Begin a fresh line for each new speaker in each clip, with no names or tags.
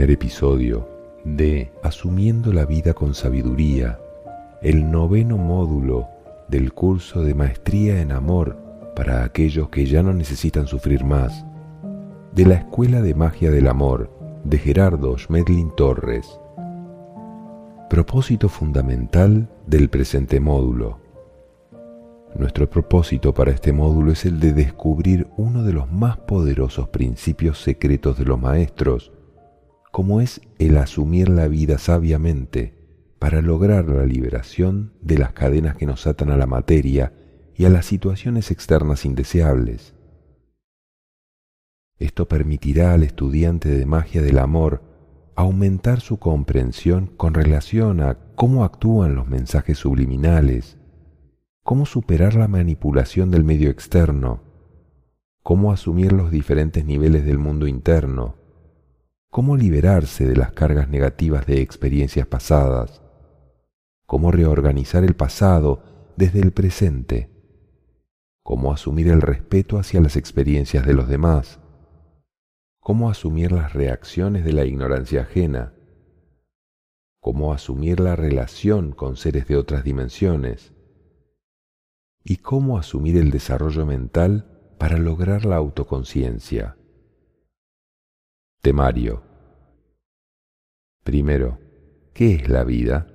primer episodio de Asumiendo la vida con sabiduría, el noveno módulo del curso de Maestría en Amor para aquellos que ya no necesitan sufrir más, de la Escuela de Magia del Amor de Gerardo Schmedlin Torres. Propósito fundamental del presente módulo. Nuestro propósito para este módulo es el de descubrir uno de los más poderosos principios secretos de los maestros, como es el asumir la vida sabiamente para lograr la liberación de las cadenas que nos atan a la materia y a las situaciones externas indeseables. Esto permitirá al estudiante de magia del amor aumentar su comprensión con relación a cómo actúan los mensajes subliminales, cómo superar la manipulación del medio externo, cómo asumir los diferentes niveles del mundo interno, cómo liberarse de las cargas negativas de experiencias pasadas, cómo reorganizar el pasado desde el presente, cómo asumir el respeto hacia las experiencias de los demás, cómo asumir las reacciones de la ignorancia ajena, cómo asumir la relación con seres de otras dimensiones y cómo asumir el desarrollo mental para lograr la autoconciencia. Temario. Primero, ¿qué es la vida?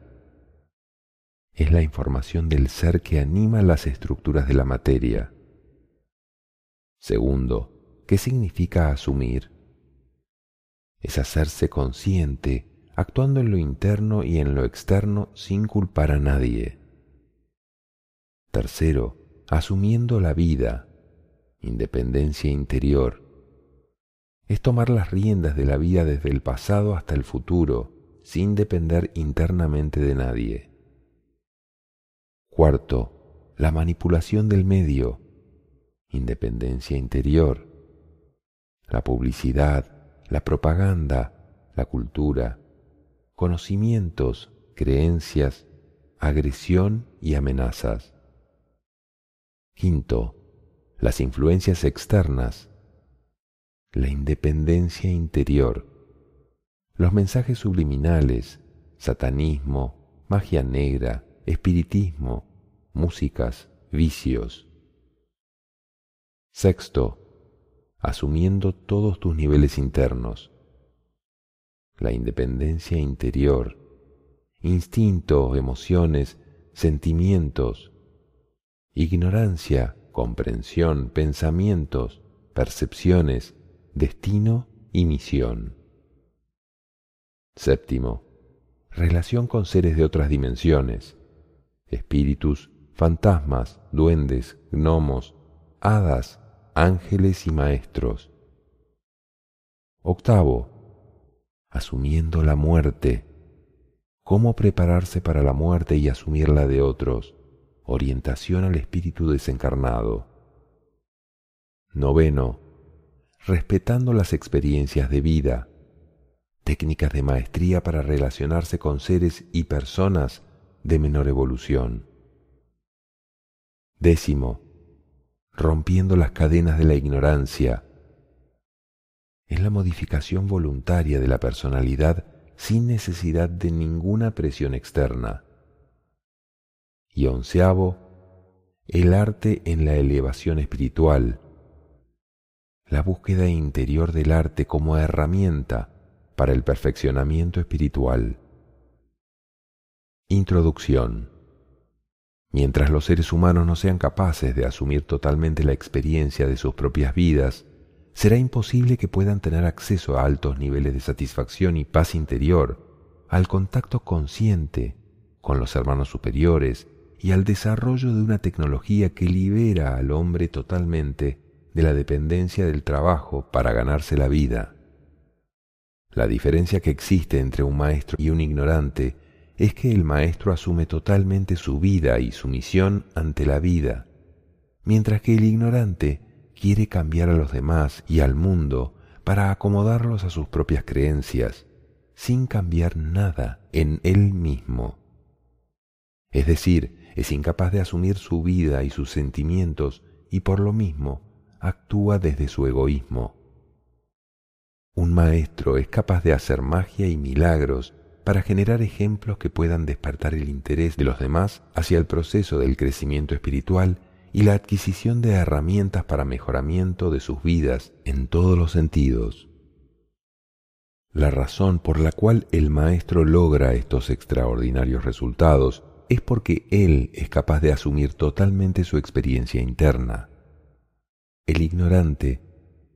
Es la información del ser que anima las estructuras de la materia. Segundo, ¿qué significa asumir? Es hacerse consciente, actuando en lo interno y en lo externo sin culpar a nadie. Tercero, asumiendo la vida, independencia interior, es tomar las riendas de la vida desde el pasado hasta el futuro, sin depender internamente de nadie. Cuarto, la manipulación del medio, independencia interior. La publicidad, la propaganda, la cultura, conocimientos, creencias, agresión y amenazas. Quinto, las influencias externas, la independencia interior, los mensajes subliminales, satanismo, magia negra, espiritismo, músicas, vicios. Sexto, asumiendo todos tus niveles internos, la independencia interior, instintos, emociones, sentimientos, ignorancia, comprensión, pensamientos, percepciones, destino y misión. Séptimo, relación con seres de otras dimensiones, espíritus, fantasmas, duendes, gnomos, hadas, ángeles y maestros. Octavo, asumiendo la muerte, cómo prepararse para la muerte y asumirla de otros, orientación al espíritu desencarnado. Noveno, respetando las experiencias de vida, técnicas de maestría para relacionarse con seres y personas de menor evolución. Décimo, rompiendo las cadenas de la ignorancia. Es la modificación voluntaria de la personalidad sin necesidad de ninguna presión externa. Y onceavo, el arte en la elevación espiritual, la búsqueda interior del arte como herramienta para el perfeccionamiento espiritual. Introducción. Mientras los seres humanos no sean capaces de asumir totalmente la experiencia de sus propias vidas, será imposible que puedan tener acceso a altos niveles de satisfacción y paz interior, al contacto consciente con los hermanos superiores y al desarrollo de una tecnología que libera al hombre totalmente de la dependencia del trabajo para ganarse la vida. La diferencia que existe entre un maestro y un ignorante es que el maestro asume totalmente su vida y su misión ante la vida, mientras que el ignorante quiere cambiar a los demás y al mundo para acomodarlos a sus propias creencias, sin cambiar nada en él mismo. Es decir, es incapaz de asumir su vida y sus sentimientos y por lo mismo actúa desde su egoísmo. Un maestro es capaz de hacer magia y milagros para generar ejemplos que puedan despertar el interés de los demás hacia el proceso del crecimiento espiritual y la adquisición de herramientas para mejoramiento de sus vidas en todos los sentidos. La razón por la cual el maestro logra estos extraordinarios resultados es porque él es capaz de asumir totalmente su experiencia interna. El ignorante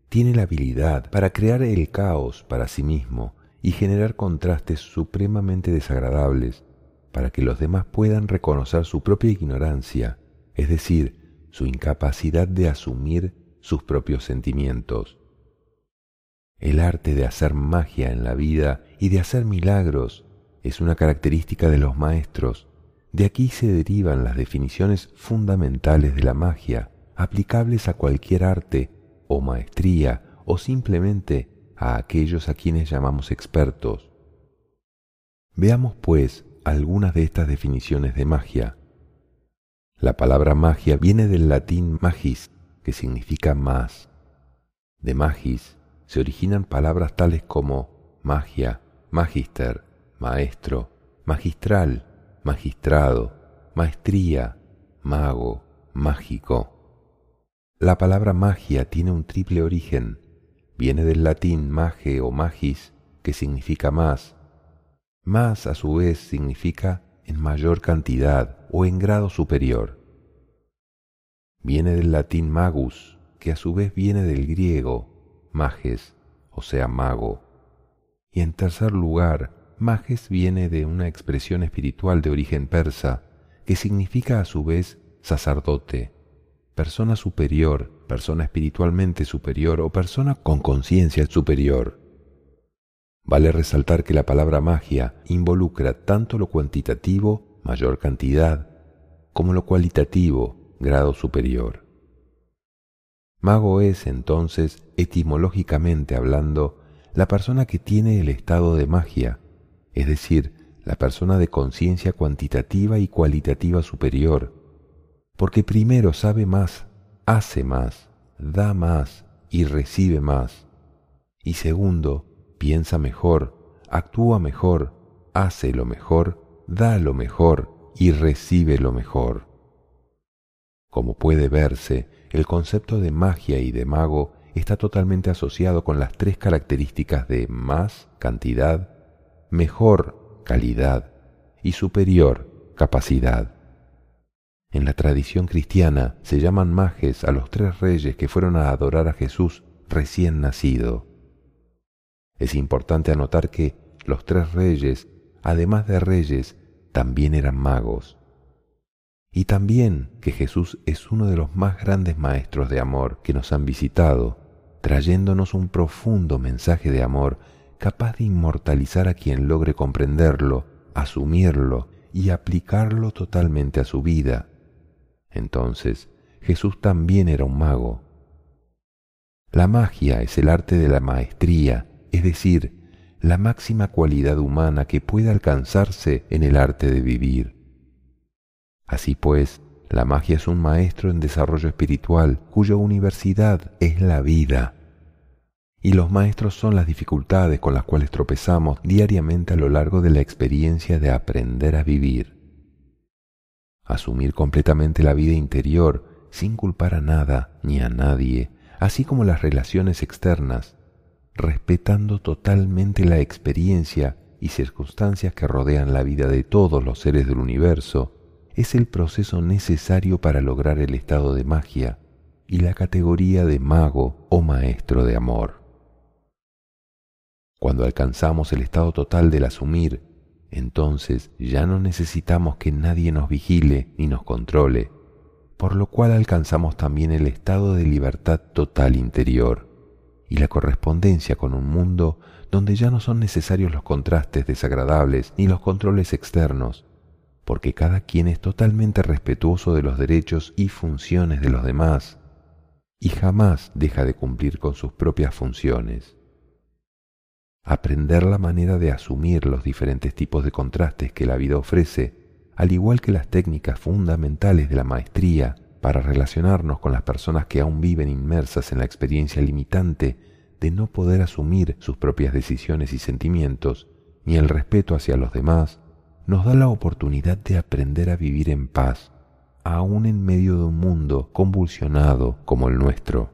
tiene la habilidad para crear el caos para sí mismo y generar contrastes supremamente desagradables para que los demás puedan reconocer su propia ignorancia, es decir, su incapacidad de asumir sus propios sentimientos. El arte de hacer magia en la vida y de hacer milagros es una característica de los maestros. De aquí se derivan las definiciones fundamentales de la magia, aplicables a cualquier arte o maestría o simplemente a aquellos a quienes llamamos expertos. Veamos, pues, algunas de estas definiciones de magia. La palabra magia viene del latín magis, que significa más. De magis se originan palabras tales como magia, magister, maestro, magistral, magistrado, maestría, mago, mágico. La palabra magia tiene un triple origen. Viene del latín mage o magis, que significa más. Más a su vez significa en mayor cantidad o en grado superior. Viene del latín magus, que a su vez viene del griego mages, o sea, mago. Y en tercer lugar, mages viene de una expresión espiritual de origen persa, que significa a su vez sacerdote persona superior, persona espiritualmente superior o persona con conciencia superior. Vale resaltar que la palabra magia involucra tanto lo cuantitativo, mayor cantidad, como lo cualitativo, grado superior. Mago es entonces, etimológicamente hablando, la persona que tiene el estado de magia, es decir, la persona de conciencia cuantitativa y cualitativa superior, porque primero sabe más, hace más, da más y recibe más. Y segundo, piensa mejor, actúa mejor, hace lo mejor, da lo mejor y recibe lo mejor. Como puede verse, el concepto de magia y de mago está totalmente asociado con las tres características de más cantidad, mejor calidad y superior capacidad. En la tradición cristiana se llaman majes a los tres reyes que fueron a adorar a Jesús recién nacido. Es importante anotar que los tres reyes, además de reyes, también eran magos. Y también que Jesús es uno de los más grandes maestros de amor que nos han visitado, trayéndonos un profundo mensaje de amor capaz de inmortalizar a quien logre comprenderlo, asumirlo y aplicarlo totalmente a su vida. Entonces, Jesús también era un mago. La magia es el arte de la maestría, es decir, la máxima cualidad humana que puede alcanzarse en el arte de vivir. Así pues, la magia es un maestro en desarrollo espiritual cuya universidad es la vida. Y los maestros son las dificultades con las cuales tropezamos diariamente a lo largo de la experiencia de aprender a vivir asumir completamente la vida interior sin culpar a nada ni a nadie, así como las relaciones externas, respetando totalmente la experiencia y circunstancias que rodean la vida de todos los seres del universo, es el proceso necesario para lograr el estado de magia y la categoría de mago o maestro de amor. Cuando alcanzamos el estado total del asumir entonces ya no necesitamos que nadie nos vigile ni nos controle, por lo cual alcanzamos también el estado de libertad total interior y la correspondencia con un mundo donde ya no son necesarios los contrastes desagradables ni los controles externos, porque cada quien es totalmente respetuoso de los derechos y funciones de los demás y jamás deja de cumplir con sus propias funciones aprender la manera de asumir los diferentes tipos de contrastes que la vida ofrece, al igual que las técnicas fundamentales de la maestría para relacionarnos con las personas que aún viven inmersas en la experiencia limitante de no poder asumir sus propias decisiones y sentimientos, ni el respeto hacia los demás, nos da la oportunidad de aprender a vivir en paz, aún en medio de un mundo convulsionado como el nuestro.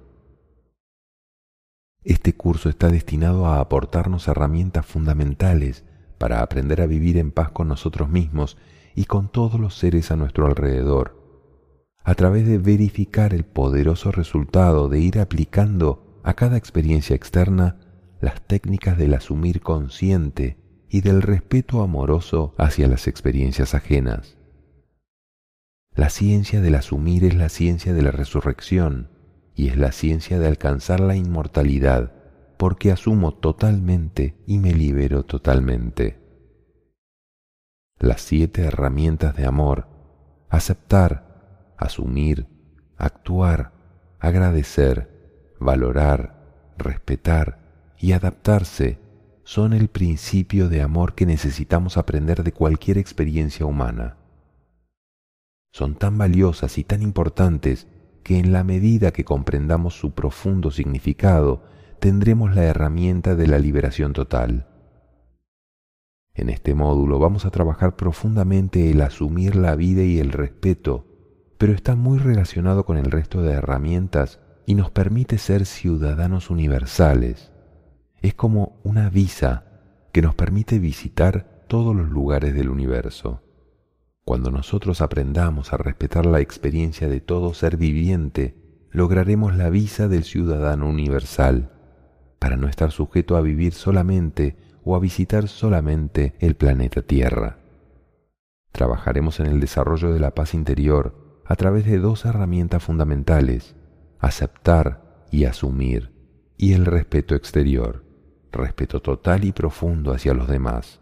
Este curso está destinado a aportarnos herramientas fundamentales para aprender a vivir en paz con nosotros mismos y con todos los seres a nuestro alrededor, a través de verificar el poderoso resultado de ir aplicando a cada experiencia externa las técnicas del asumir consciente y del respeto amoroso hacia las experiencias ajenas. La ciencia del asumir es la ciencia de la resurrección y es la ciencia de alcanzar la inmortalidad, porque asumo totalmente y me libero totalmente. Las siete herramientas de amor, aceptar, asumir, actuar, agradecer, valorar, respetar y adaptarse son el principio de amor que necesitamos aprender de cualquier experiencia humana son tan valiosas y tan importantes que en la medida que comprendamos su profundo significado, tendremos la herramienta de la liberación total. En este módulo vamos a trabajar profundamente el asumir la vida y el respeto, pero está muy relacionado con el resto de herramientas y nos permite ser ciudadanos universales. Es como una visa que nos permite visitar todos los lugares del universo. Cuando nosotros aprendamos a respetar la experiencia de todo ser viviente, lograremos la visa del ciudadano universal, para no estar sujeto a vivir solamente o a visitar solamente el planeta Tierra. Trabajaremos en el desarrollo de la paz interior a través de dos herramientas fundamentales, aceptar y asumir, y el respeto exterior, respeto total y profundo hacia los demás.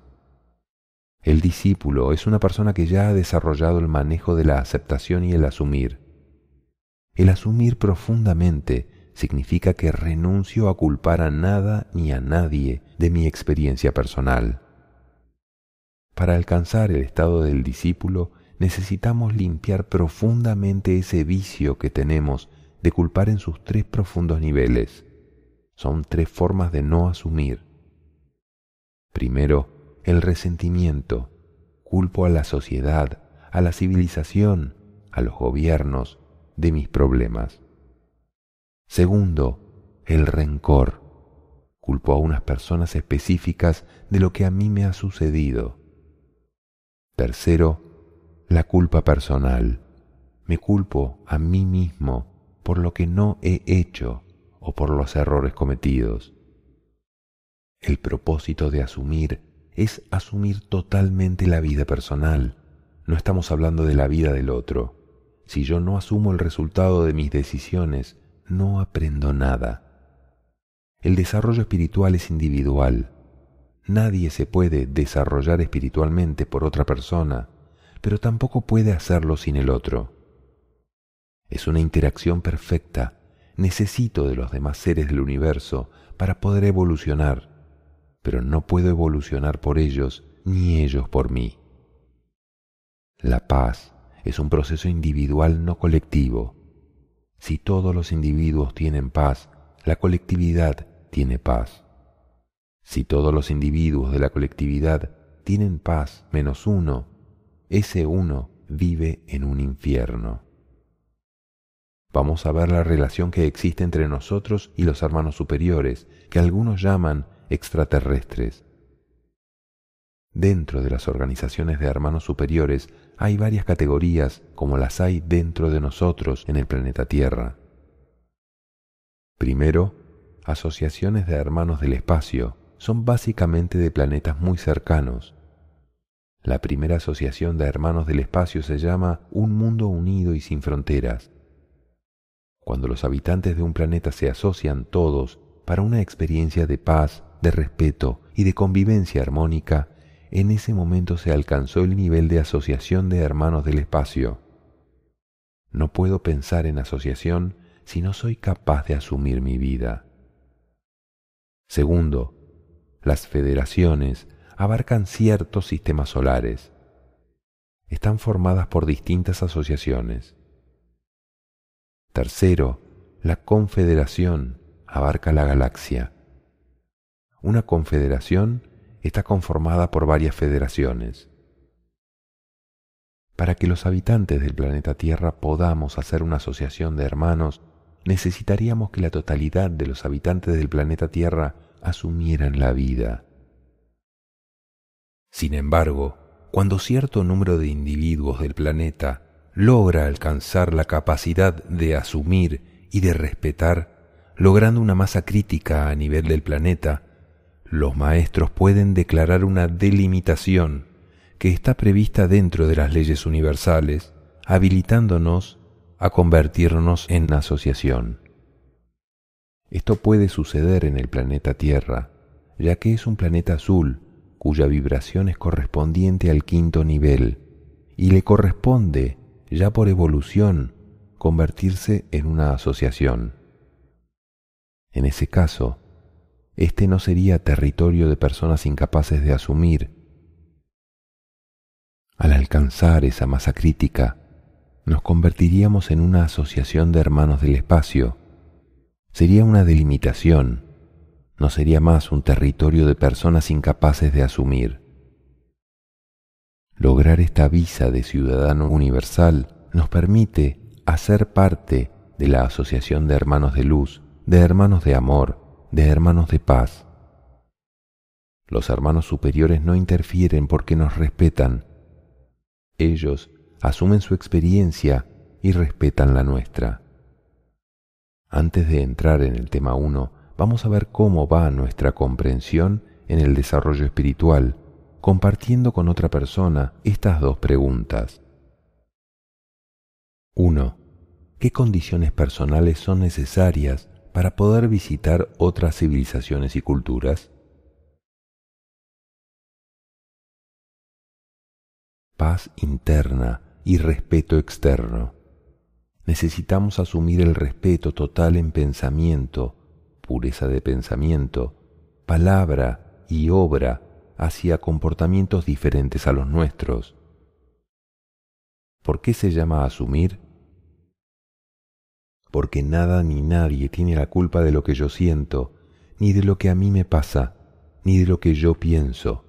El discípulo es una persona que ya ha desarrollado el manejo de la aceptación y el asumir. El asumir profundamente significa que renuncio a culpar a nada ni a nadie de mi experiencia personal. Para alcanzar el estado del discípulo necesitamos limpiar profundamente ese vicio que tenemos de culpar en sus tres profundos niveles. Son tres formas de no asumir. Primero, el resentimiento, culpo a la sociedad, a la civilización, a los gobiernos de mis problemas. Segundo, el rencor. Culpo a unas personas específicas de lo que a mí me ha sucedido. Tercero, la culpa personal. Me culpo a mí mismo por lo que no he hecho o por los errores cometidos. El propósito de asumir es asumir totalmente la vida personal. No estamos hablando de la vida del otro. Si yo no asumo el resultado de mis decisiones, no aprendo nada. El desarrollo espiritual es individual. Nadie se puede desarrollar espiritualmente por otra persona, pero tampoco puede hacerlo sin el otro. Es una interacción perfecta. Necesito de los demás seres del universo para poder evolucionar pero no puedo evolucionar por ellos ni ellos por mí. La paz es un proceso individual no colectivo. Si todos los individuos tienen paz, la colectividad tiene paz. Si todos los individuos de la colectividad tienen paz menos uno, ese uno vive en un infierno. Vamos a ver la relación que existe entre nosotros y los hermanos superiores, que algunos llaman extraterrestres. Dentro de las organizaciones de hermanos superiores hay varias categorías como las hay dentro de nosotros en el planeta Tierra. Primero, asociaciones de hermanos del espacio son básicamente de planetas muy cercanos. La primera asociación de hermanos del espacio se llama Un Mundo Unido y Sin Fronteras. Cuando los habitantes de un planeta se asocian todos para una experiencia de paz, de respeto y de convivencia armónica, en ese momento se alcanzó el nivel de asociación de hermanos del espacio. No puedo pensar en asociación si no soy capaz de asumir mi vida. Segundo, las federaciones abarcan ciertos sistemas solares. Están formadas por distintas asociaciones. Tercero, la confederación abarca la galaxia Una confederación está conformada por varias federaciones. Para que los habitantes del planeta Tierra podamos hacer una asociación de hermanos, necesitaríamos que la totalidad de los habitantes del planeta Tierra asumieran la vida. Sin embargo, cuando cierto número de individuos del planeta logra alcanzar la capacidad de asumir y de respetar, logrando una masa crítica a nivel del planeta, los maestros pueden declarar una delimitación que está prevista dentro de las leyes universales, habilitándonos a convertirnos en asociación. Esto puede suceder en el planeta Tierra, ya que es un planeta azul cuya vibración es correspondiente al quinto nivel y le corresponde, ya por evolución, convertirse en una asociación. En ese caso, este no sería territorio de personas incapaces de asumir. Al alcanzar esa masa crítica, nos convertiríamos en una asociación de hermanos del espacio. Sería una delimitación, no sería más un territorio de personas incapaces de asumir. Lograr esta visa de ciudadano universal nos permite hacer parte de la Asociación de Hermanos de Luz, de Hermanos de Amor, de Hermanos de Paz. Los hermanos superiores no interfieren porque nos respetan. Ellos asumen su experiencia y respetan la nuestra. Antes de entrar en el tema 1, vamos a ver cómo va nuestra comprensión en el desarrollo espiritual, compartiendo con otra persona estas dos preguntas. 1. ¿Qué condiciones personales son necesarias para poder visitar otras civilizaciones y culturas? Paz interna y respeto externo. Necesitamos asumir el respeto total en pensamiento, pureza de pensamiento, palabra y obra hacia comportamientos diferentes a los nuestros. ¿Por qué se llama asumir? Porque nada ni nadie tiene la culpa de lo que yo siento, ni de lo que a mí me pasa, ni de lo que yo pienso.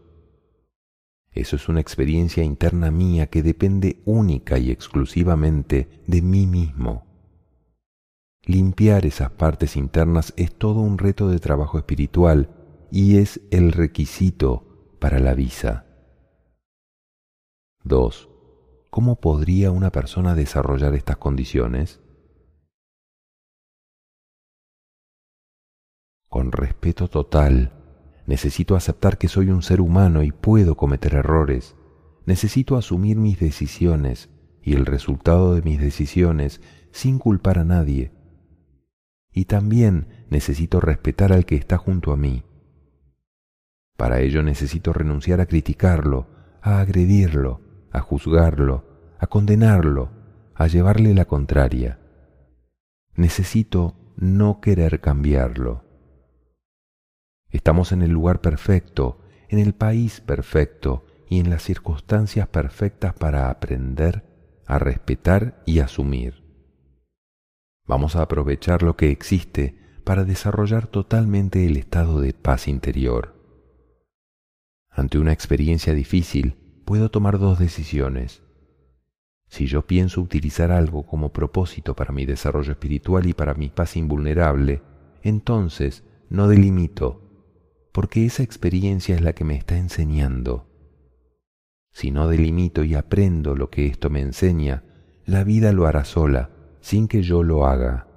Eso es una experiencia interna mía que depende única y exclusivamente de mí mismo. Limpiar esas partes internas es todo un reto de trabajo espiritual y es el requisito para la visa. 2. ¿Cómo podría una persona desarrollar estas condiciones? Con respeto total Necesito aceptar que soy un ser humano y puedo cometer errores. Necesito asumir mis decisiones y el resultado de mis decisiones sin culpar a nadie. Y también necesito respetar al que está junto a mí. Para ello necesito renunciar a criticarlo, a agredirlo, a juzgarlo, a condenarlo, a llevarle la contraria. Necesito no querer cambiarlo. Estamos en el lugar perfecto, en el país perfecto y en las circunstancias perfectas para aprender a respetar y asumir. Vamos a aprovechar lo que existe para desarrollar totalmente el estado de paz interior. Ante una experiencia difícil, puedo tomar dos decisiones. Si yo pienso utilizar algo como propósito para mi desarrollo espiritual y para mi paz invulnerable, entonces no delimito porque esa experiencia es la que me está enseñando. Si no delimito y aprendo lo que esto me enseña, la vida lo hará sola, sin que yo lo haga.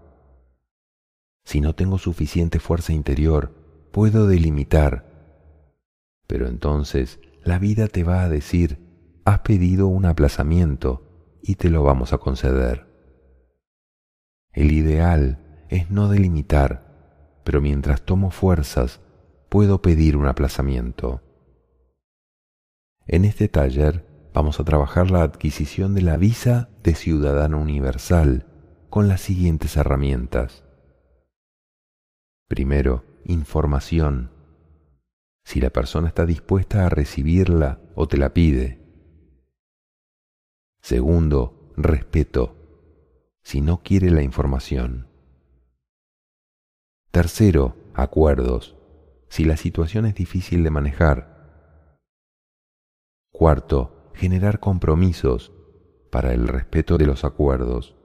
Si no tengo suficiente fuerza interior, puedo delimitar, pero entonces la vida te va a decir, has pedido un aplazamiento y te lo vamos a conceder. El ideal es no delimitar, pero mientras tomo fuerzas, puedo pedir un aplazamiento. En este taller vamos a trabajar la adquisición de la visa de ciudadano universal con las siguientes herramientas. Primero, información. Si la persona está dispuesta a recibirla o te la pide. Segundo, respeto. Si no quiere la información. Tercero, acuerdos si la situación es difícil de manejar. Cuarto, generar compromisos para el respeto de los acuerdos.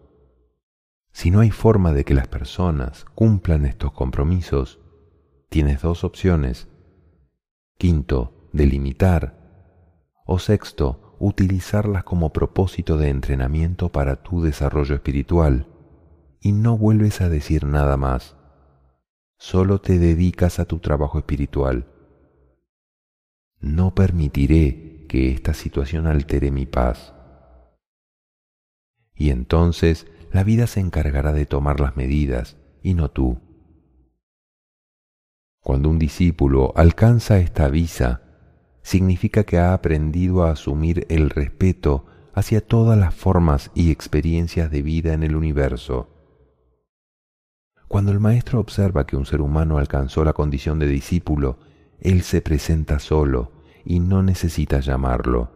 Si no hay forma de que las personas cumplan estos compromisos, tienes dos opciones. Quinto, delimitar. O sexto, utilizarlas como propósito de entrenamiento para tu desarrollo espiritual y no vuelves a decir nada más. Solo te dedicas a tu trabajo espiritual. No permitiré que esta situación altere mi paz. Y entonces la vida se encargará de tomar las medidas y no tú. Cuando un discípulo alcanza esta visa, significa que ha aprendido a asumir el respeto hacia todas las formas y experiencias de vida en el universo. Cuando el maestro observa que un ser humano alcanzó la condición de discípulo, él se presenta solo y no necesita llamarlo.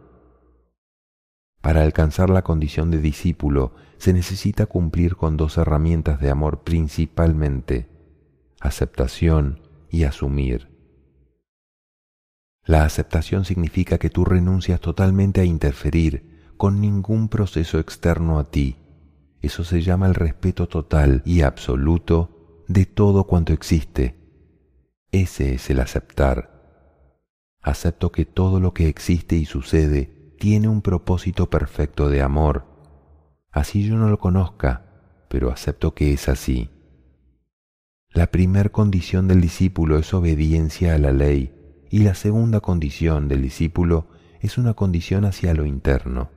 Para alcanzar la condición de discípulo se necesita cumplir con dos herramientas de amor principalmente, aceptación y asumir. La aceptación significa que tú renuncias totalmente a interferir con ningún proceso externo a ti. Eso se llama el respeto total y absoluto de todo cuanto existe. Ese es el aceptar. Acepto que todo lo que existe y sucede tiene un propósito perfecto de amor. Así yo no lo conozca, pero acepto que es así. La primer condición del discípulo es obediencia a la ley y la segunda condición del discípulo es una condición hacia lo interno.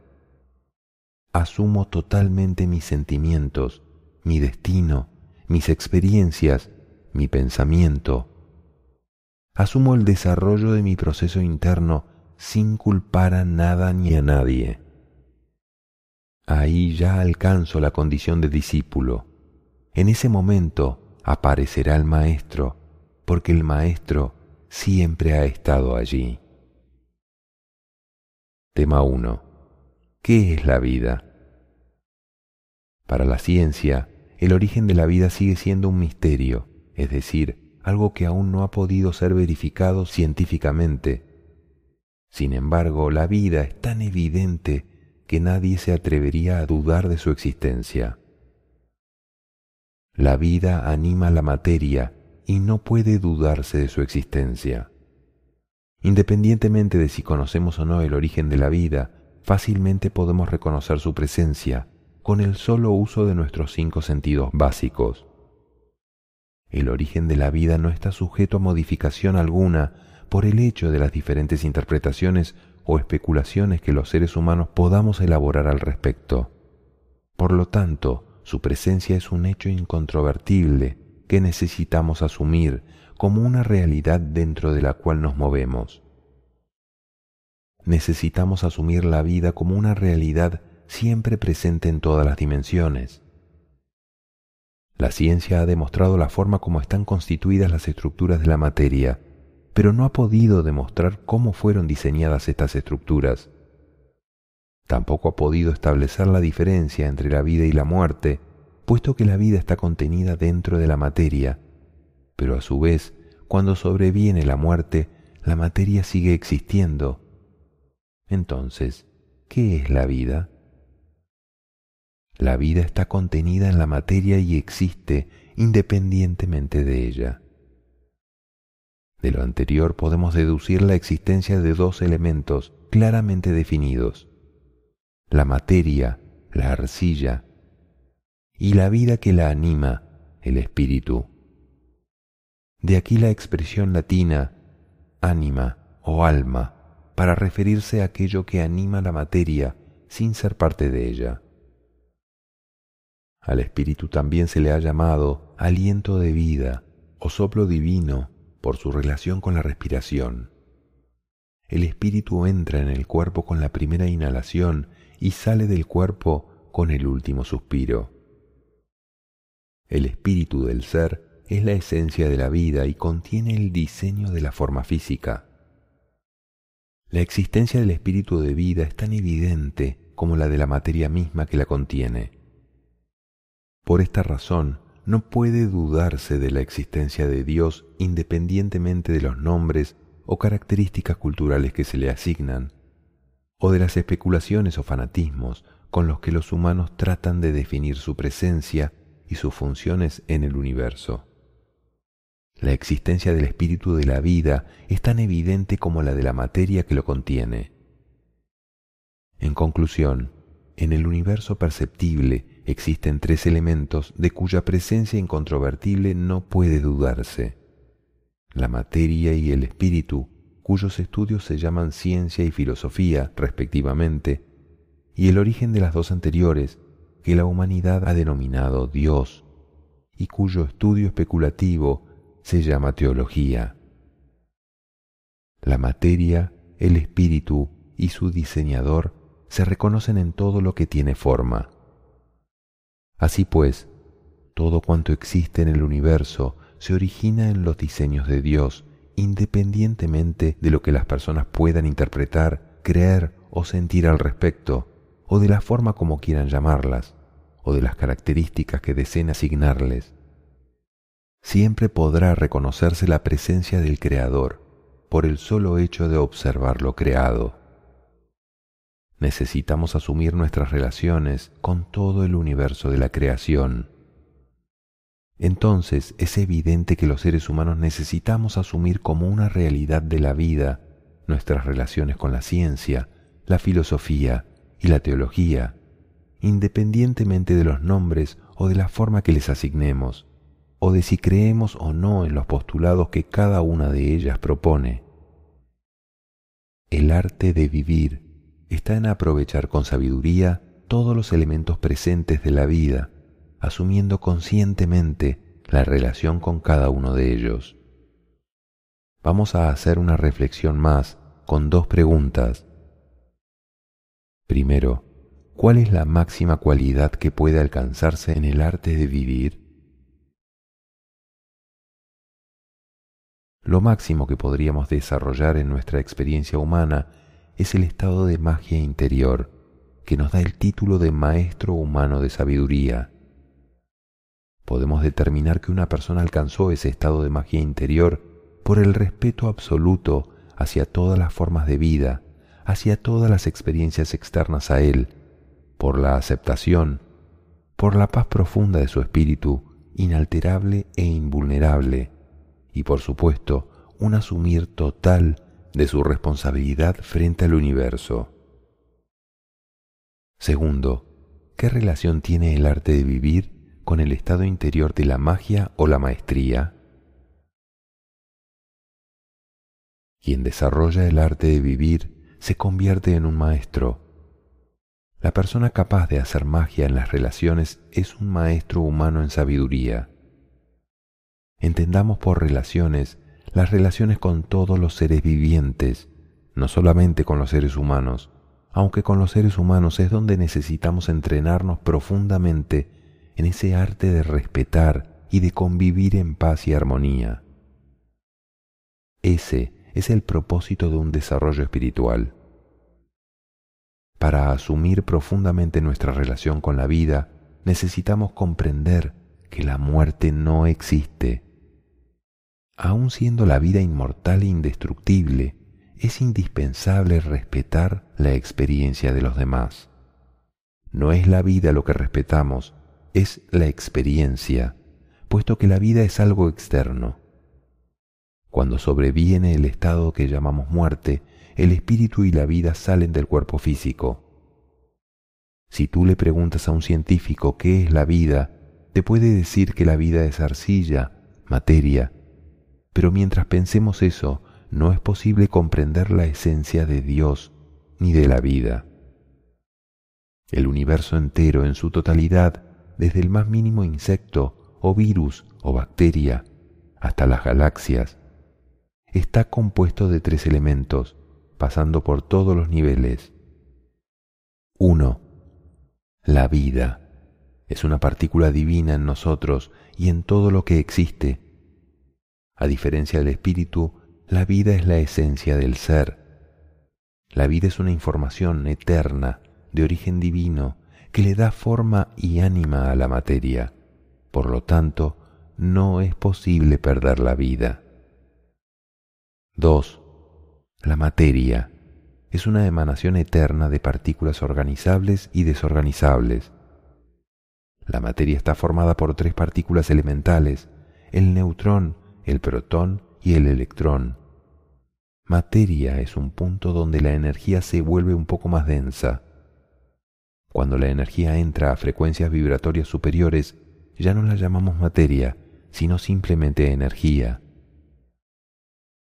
Asumo totalmente mis sentimientos, mi destino, mis experiencias, mi pensamiento. Asumo el desarrollo de mi proceso interno sin culpar a nada ni a nadie. Ahí ya alcanzo la condición de discípulo. En ese momento aparecerá el Maestro, porque el Maestro siempre ha estado allí. Tema 1. ¿Qué es la vida? Para la ciencia, el origen de la vida sigue siendo un misterio, es decir, algo que aún no ha podido ser verificado científicamente sin embargo, la vida es tan evidente que nadie se atrevería a dudar de su existencia. La vida anima la materia y no puede dudarse de su existencia. Independientemente de si conocemos o no el origen de la vida, fácilmente podemos reconocer su presencia con el solo uso de nuestros cinco sentidos básicos. El origen de la vida no está sujeto a modificación alguna por el hecho de las diferentes interpretaciones o especulaciones que los seres humanos podamos elaborar al respecto. Por lo tanto, su presencia es un hecho incontrovertible que necesitamos asumir como una realidad dentro de la cual nos movemos. Necesitamos asumir la vida como una realidad siempre presente en todas las dimensiones. La ciencia ha demostrado la forma como están constituidas las estructuras de la materia pero no ha podido demostrar cómo fueron diseñadas estas estructuras. Tampoco ha podido establecer la diferencia entre la vida y la muerte, puesto que la vida está contenida dentro de la materia, pero a su vez, cuando sobreviene la muerte, la materia sigue existiendo. Entonces, ¿qué es la vida? La vida está contenida en la materia y existe independientemente de ella. De lo anterior podemos deducir la existencia de dos elementos claramente definidos, la materia, la arcilla, y la vida que la anima, el espíritu. De aquí la expresión latina ánima o alma para referirse a aquello que anima la materia sin ser parte de ella. Al espíritu también se le ha llamado aliento de vida o soplo divino por su relación con la respiración. El espíritu entra en el cuerpo con la primera inhalación y sale del cuerpo con el último suspiro. El espíritu del ser es la esencia de la vida y contiene el diseño de la forma física. La existencia del espíritu de vida es tan evidente como la de la materia misma que la contiene. Por esta razón, no puede dudarse de la existencia de Dios independientemente de los nombres o características culturales que se le asignan, o de las especulaciones o fanatismos con los que los humanos tratan de definir su presencia y sus funciones en el universo. La existencia del espíritu de la vida es tan evidente como la de la materia que lo contiene. En conclusión, en el universo perceptible existen tres elementos de cuya presencia incontrovertible no puede dudarse. La materia y el espíritu, cuyos estudios se llaman ciencia y filosofía, respectivamente, y el origen de las dos anteriores, que la humanidad ha denominado Dios, y cuyo estudio especulativo se llama teología. La materia, el espíritu y su diseñador se reconocen en todo lo que tiene forma. Así pues, todo cuanto existe en el universo se origina en los diseños de Dios, independientemente de lo que las personas puedan interpretar, creer o sentir al respecto, o de la forma como quieran llamarlas, o de las características que deseen asignarles. Siempre podrá reconocerse la presencia del Creador por el solo hecho de observar lo creado. Necesitamos asumir nuestras relaciones con todo el universo de la creación. Entonces es evidente que los seres humanos necesitamos asumir como una realidad de la vida nuestras relaciones con la ciencia, la filosofía, y la teología, independientemente de los nombres o de la forma que les asignemos, o de si creemos o no en los postulados que cada una de ellas propone. El arte de vivir está en aprovechar con sabiduría todos los elementos presentes de la vida, asumiendo conscientemente la relación con cada uno de ellos. Vamos a hacer una reflexión más con dos preguntas Primero, ¿cuál es la máxima cualidad que puede alcanzarse en el arte de vivir? Lo máximo que podríamos desarrollar en nuestra experiencia humana es el estado de magia interior que nos da el título de maestro humano de sabiduría. Podemos determinar que una persona alcanzó ese estado de magia interior por el respeto absoluto hacia todas las formas de vida, hacia todas las experiencias externas a Él, por la aceptación, por la paz profunda de su espíritu, inalterable e invulnerable, y por supuesto un asumir total de su responsabilidad frente al universo. Segundo, ¿qué relación tiene el arte de vivir con el estado interior de la magia o la maestría? Quien desarrolla el arte de vivir se convierte en un maestro. La persona capaz de hacer magia en las relaciones es un maestro humano en sabiduría. Entendamos por relaciones las relaciones con todos los seres vivientes, no solamente con los seres humanos, aunque con los seres humanos es donde necesitamos entrenarnos profundamente en ese arte de respetar y de convivir en paz y armonía. Ese es el propósito de un desarrollo espiritual. Para asumir profundamente nuestra relación con la vida, necesitamos comprender que la muerte no existe. Aun siendo la vida inmortal e indestructible, es indispensable respetar la experiencia de los demás. No es la vida lo que respetamos, es la experiencia, puesto que la vida es algo externo. Cuando sobreviene el estado que llamamos muerte, el espíritu y la vida salen del cuerpo físico. Si tú le preguntas a un científico qué es la vida, te puede decir que la vida es arcilla, materia, pero mientras pensemos eso, no es posible comprender la esencia de Dios ni de la vida. El universo entero en su totalidad, desde el más mínimo insecto o virus o bacteria hasta las galaxias, está compuesto de tres elementos, pasando por todos los niveles. 1. La vida es una partícula divina en nosotros y en todo lo que existe. A diferencia del espíritu, la vida es la esencia del ser. La vida es una información eterna, de origen divino, que le da forma y ánima a la materia. Por lo tanto, no es posible perder la vida. 2. La materia es una emanación eterna de partículas organizables y desorganizables. La materia está formada por tres partículas elementales, el neutrón, el protón y el electrón. Materia es un punto donde la energía se vuelve un poco más densa. Cuando la energía entra a frecuencias vibratorias superiores, ya no la llamamos materia, sino simplemente energía.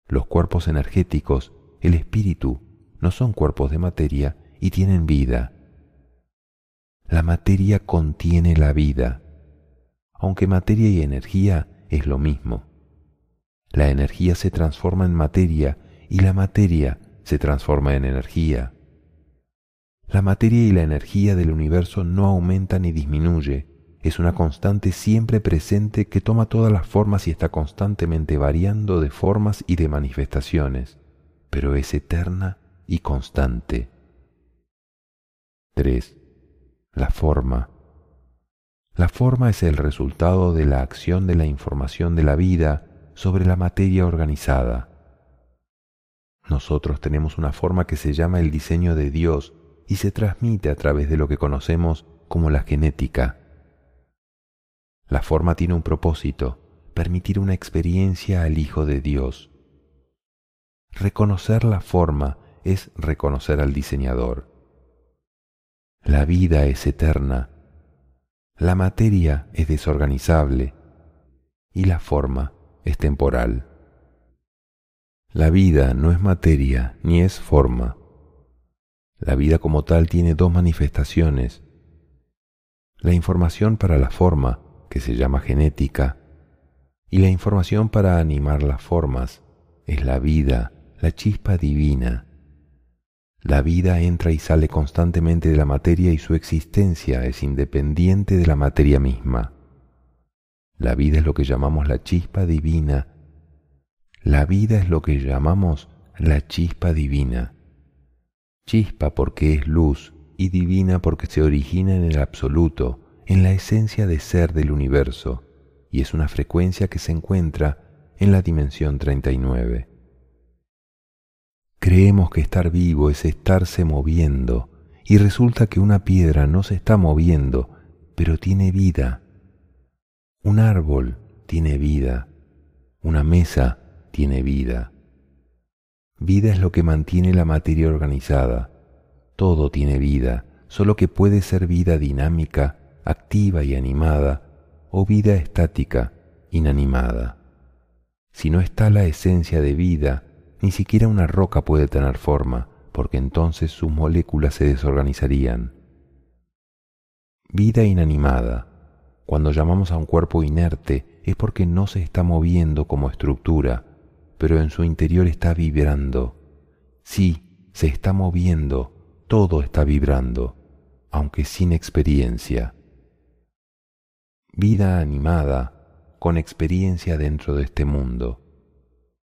Los cuerpos energéticos, el espíritu, no son cuerpos de materia y tienen vida. La materia contiene la vida, aunque materia y energía es lo mismo. La energía se transforma en materia y la materia se transforma en energía. La materia y la energía del universo no aumentan ni disminuye, es una constante siempre presente que toma todas las formas y está constantemente variando de formas y de manifestaciones, pero es eterna y constante. 3. La forma. La forma es el resultado de la acción de la información de la vida sobre la materia organizada. Nosotros tenemos una forma que se llama el diseño de Dios y se transmite a través de lo que conocemos como la genética. La forma tiene un propósito, permitir una experiencia al Hijo de Dios. Reconocer la forma es reconocer al diseñador. La vida es eterna, la materia es desorganizable y la forma es temporal. La vida no es materia ni es forma. La vida como tal tiene dos manifestaciones. La información para la forma que se llama genética, y la información para animar las formas es la vida, la chispa divina. La vida entra y sale constantemente de la materia y su existencia es independiente de la materia misma. La vida es lo que llamamos la chispa divina. La vida es lo que llamamos la chispa divina. Chispa porque es luz y divina porque se origina en el absoluto, en la esencia de ser del universo y es una frecuencia que se encuentra en la dimensión 39. Creemos que estar vivo es estarse moviendo y resulta que una piedra no se está moviendo, pero tiene vida. Un árbol tiene vida. Una mesa tiene vida. Vida es lo que mantiene la materia organizada. Todo tiene vida, solo que puede ser vida dinámica activa y animada, o vida estática, inanimada. Si no está la esencia de vida, ni siquiera una roca puede tener forma, porque entonces sus moléculas se desorganizarían. Vida inanimada. Cuando llamamos a un cuerpo inerte es porque no se está moviendo como estructura, pero en su interior está vibrando. Sí, se está moviendo, todo está vibrando, aunque sin experiencia vida animada, con experiencia dentro de este mundo.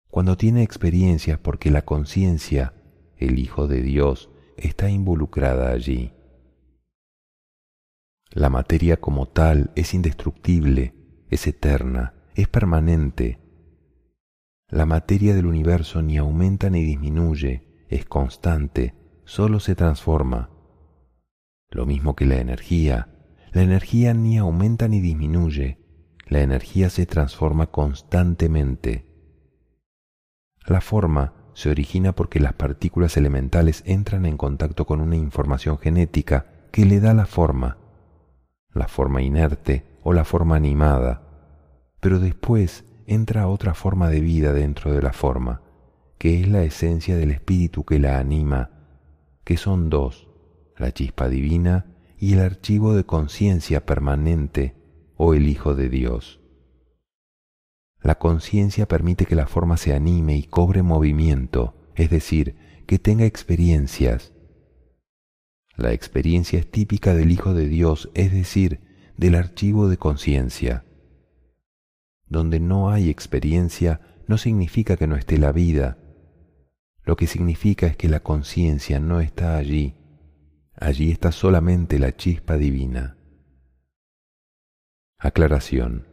Cuando tiene experiencias porque la conciencia, el Hijo de Dios, está involucrada allí. La materia como tal es indestructible, es eterna, es permanente. La materia del universo ni aumenta ni disminuye, es constante, solo se transforma. Lo mismo que la energía, la energía ni aumenta ni disminuye, la energía se transforma constantemente. La forma se origina porque las partículas elementales entran en contacto con una información genética que le da la forma, la forma inerte o la forma animada, pero después entra otra forma de vida dentro de la forma, que es la esencia del espíritu que la anima, que son dos, la chispa divina y el archivo de conciencia permanente o el Hijo de Dios. La conciencia permite que la forma se anime y cobre movimiento, es decir, que tenga experiencias. La experiencia es típica del Hijo de Dios, es decir, del archivo de conciencia. Donde no hay experiencia no significa que no esté la vida, lo que significa es que la conciencia no está allí allí está solamente la chispa divina. Aclaración.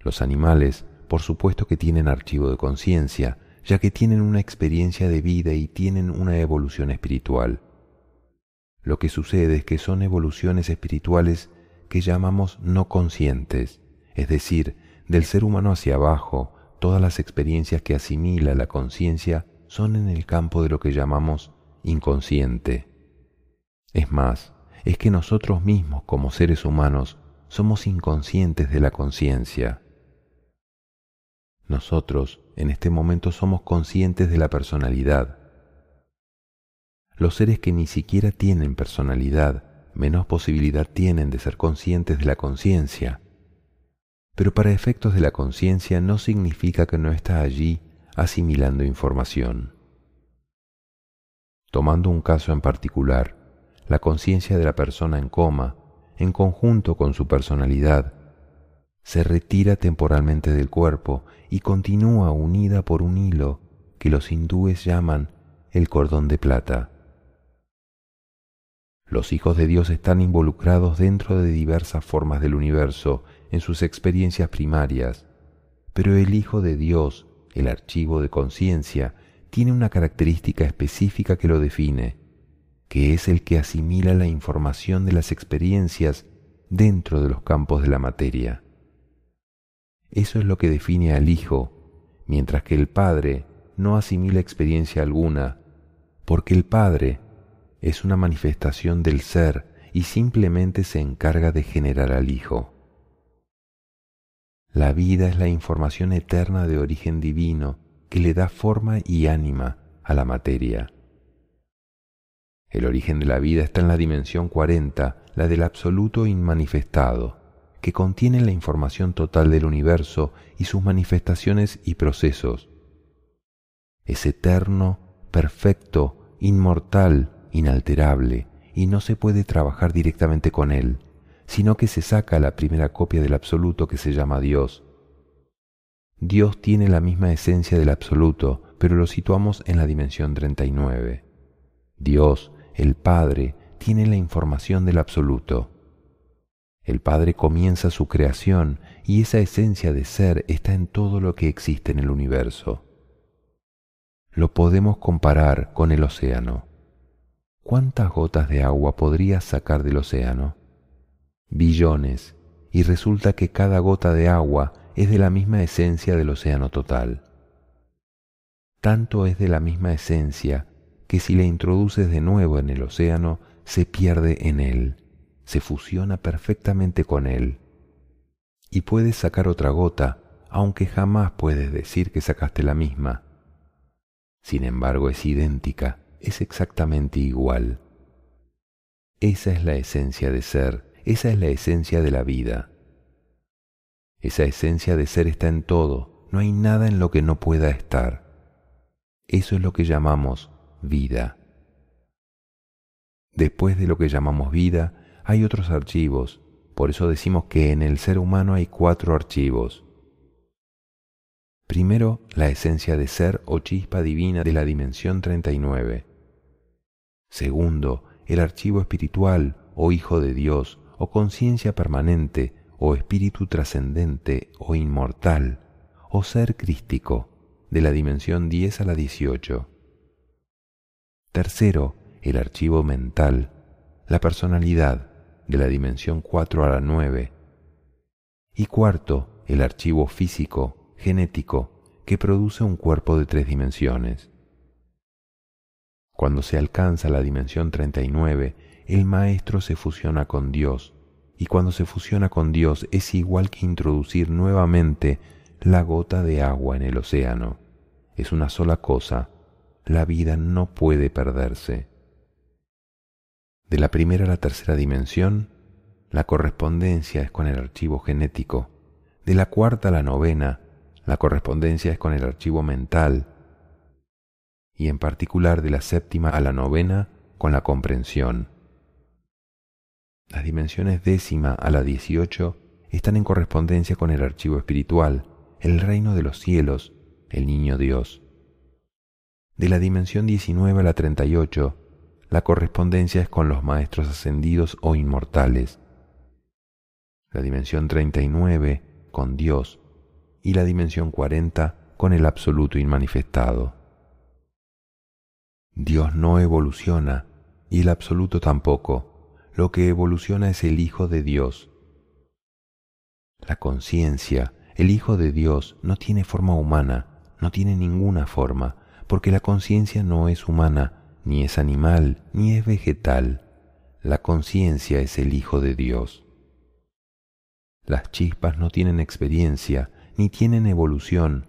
Los animales, por supuesto que tienen archivo de conciencia, ya que tienen una experiencia de vida y tienen una evolución espiritual. Lo que sucede es que son evoluciones espirituales que llamamos no conscientes, es decir, del ser humano hacia abajo, todas las experiencias que asimila la conciencia son en el campo de lo que llamamos inconsciente. Es más, es que nosotros mismos como seres humanos somos inconscientes de la conciencia. Nosotros en este momento somos conscientes de la personalidad. Los seres que ni siquiera tienen personalidad menos posibilidad tienen de ser conscientes de la conciencia. Pero para efectos de la conciencia no significa que no está allí asimilando información. Tomando un caso en particular, la conciencia de la persona en coma, en conjunto con su personalidad, se retira temporalmente del cuerpo y continúa unida por un hilo que los hindúes llaman el cordón de plata. Los hijos de Dios están involucrados dentro de diversas formas del universo en sus experiencias primarias, pero el Hijo de Dios, el archivo de conciencia, tiene una característica específica que lo define, que es el que asimila la información de las experiencias dentro de los campos de la materia. Eso es lo que define al Hijo, mientras que el Padre no asimila experiencia alguna, porque el Padre es una manifestación del ser y simplemente se encarga de generar al Hijo. La vida es la información eterna de origen divino que le da forma y ánima a la materia. El origen de la vida está en la dimensión 40, la del absoluto inmanifestado, que contiene la información total del universo y sus manifestaciones y procesos. Es eterno, perfecto, inmortal, inalterable y no se puede trabajar directamente con él, sino que se saca la primera copia del absoluto que se llama Dios. Dios tiene la misma esencia del absoluto, pero lo situamos en la dimensión 39. Dios, el Padre, tiene la información del absoluto. El Padre comienza su creación y esa esencia de ser está en todo lo que existe en el universo. Lo podemos comparar con el océano. ¿Cuántas gotas de agua podrías sacar del océano? Billones, y resulta que cada gota de agua es de la misma esencia del océano total. Tanto es de la misma esencia que si la introduces de nuevo en el océano, se pierde en él, se fusiona perfectamente con él. Y puedes sacar otra gota, aunque jamás puedes decir que sacaste la misma. Sin embargo, es idéntica es exactamente igual. Esa es la esencia de ser, esa es la esencia de la vida. Esa esencia de ser está en todo, no hay nada en lo que no pueda estar. Eso es lo que llamamos vida. Después de lo que llamamos vida, hay otros archivos, por eso decimos que en el ser humano hay cuatro archivos. Primero, la esencia de ser o chispa divina de la dimensión 39. Segundo, el archivo espiritual o Hijo de Dios o conciencia permanente o espíritu trascendente o inmortal o ser crístico de la dimensión 10 a la 18. Tercero, el archivo mental, la personalidad de la dimensión 4 a la 9. Y cuarto, el archivo físico, genético, que produce un cuerpo de tres dimensiones. Cuando se alcanza la dimensión 39, el maestro se fusiona con Dios, y cuando se fusiona con Dios es igual que introducir nuevamente la gota de agua en el océano. Es una sola cosa, la vida no puede perderse. De la primera a la tercera dimensión, la correspondencia es con el archivo genético. De la cuarta a la novena, la correspondencia es con el archivo mental y en particular de la séptima a la novena con la comprensión. Las dimensiones décima a la dieciocho están en correspondencia con el archivo espiritual, el reino de los cielos, el niño Dios. De la dimensión 19 a la 38, la correspondencia es con los maestros ascendidos o inmortales. la dimensión 39 con Dios y la dimensión 40 con el absoluto inmanifestado. Dios no evoluciona y el absoluto tampoco. Lo que evoluciona es el Hijo de Dios. La conciencia, el Hijo de Dios, no tiene forma humana, no tiene ninguna forma, porque la conciencia no es humana, ni es animal, ni es vegetal. La conciencia es el Hijo de Dios. Las chispas no tienen experiencia, ni tienen evolución,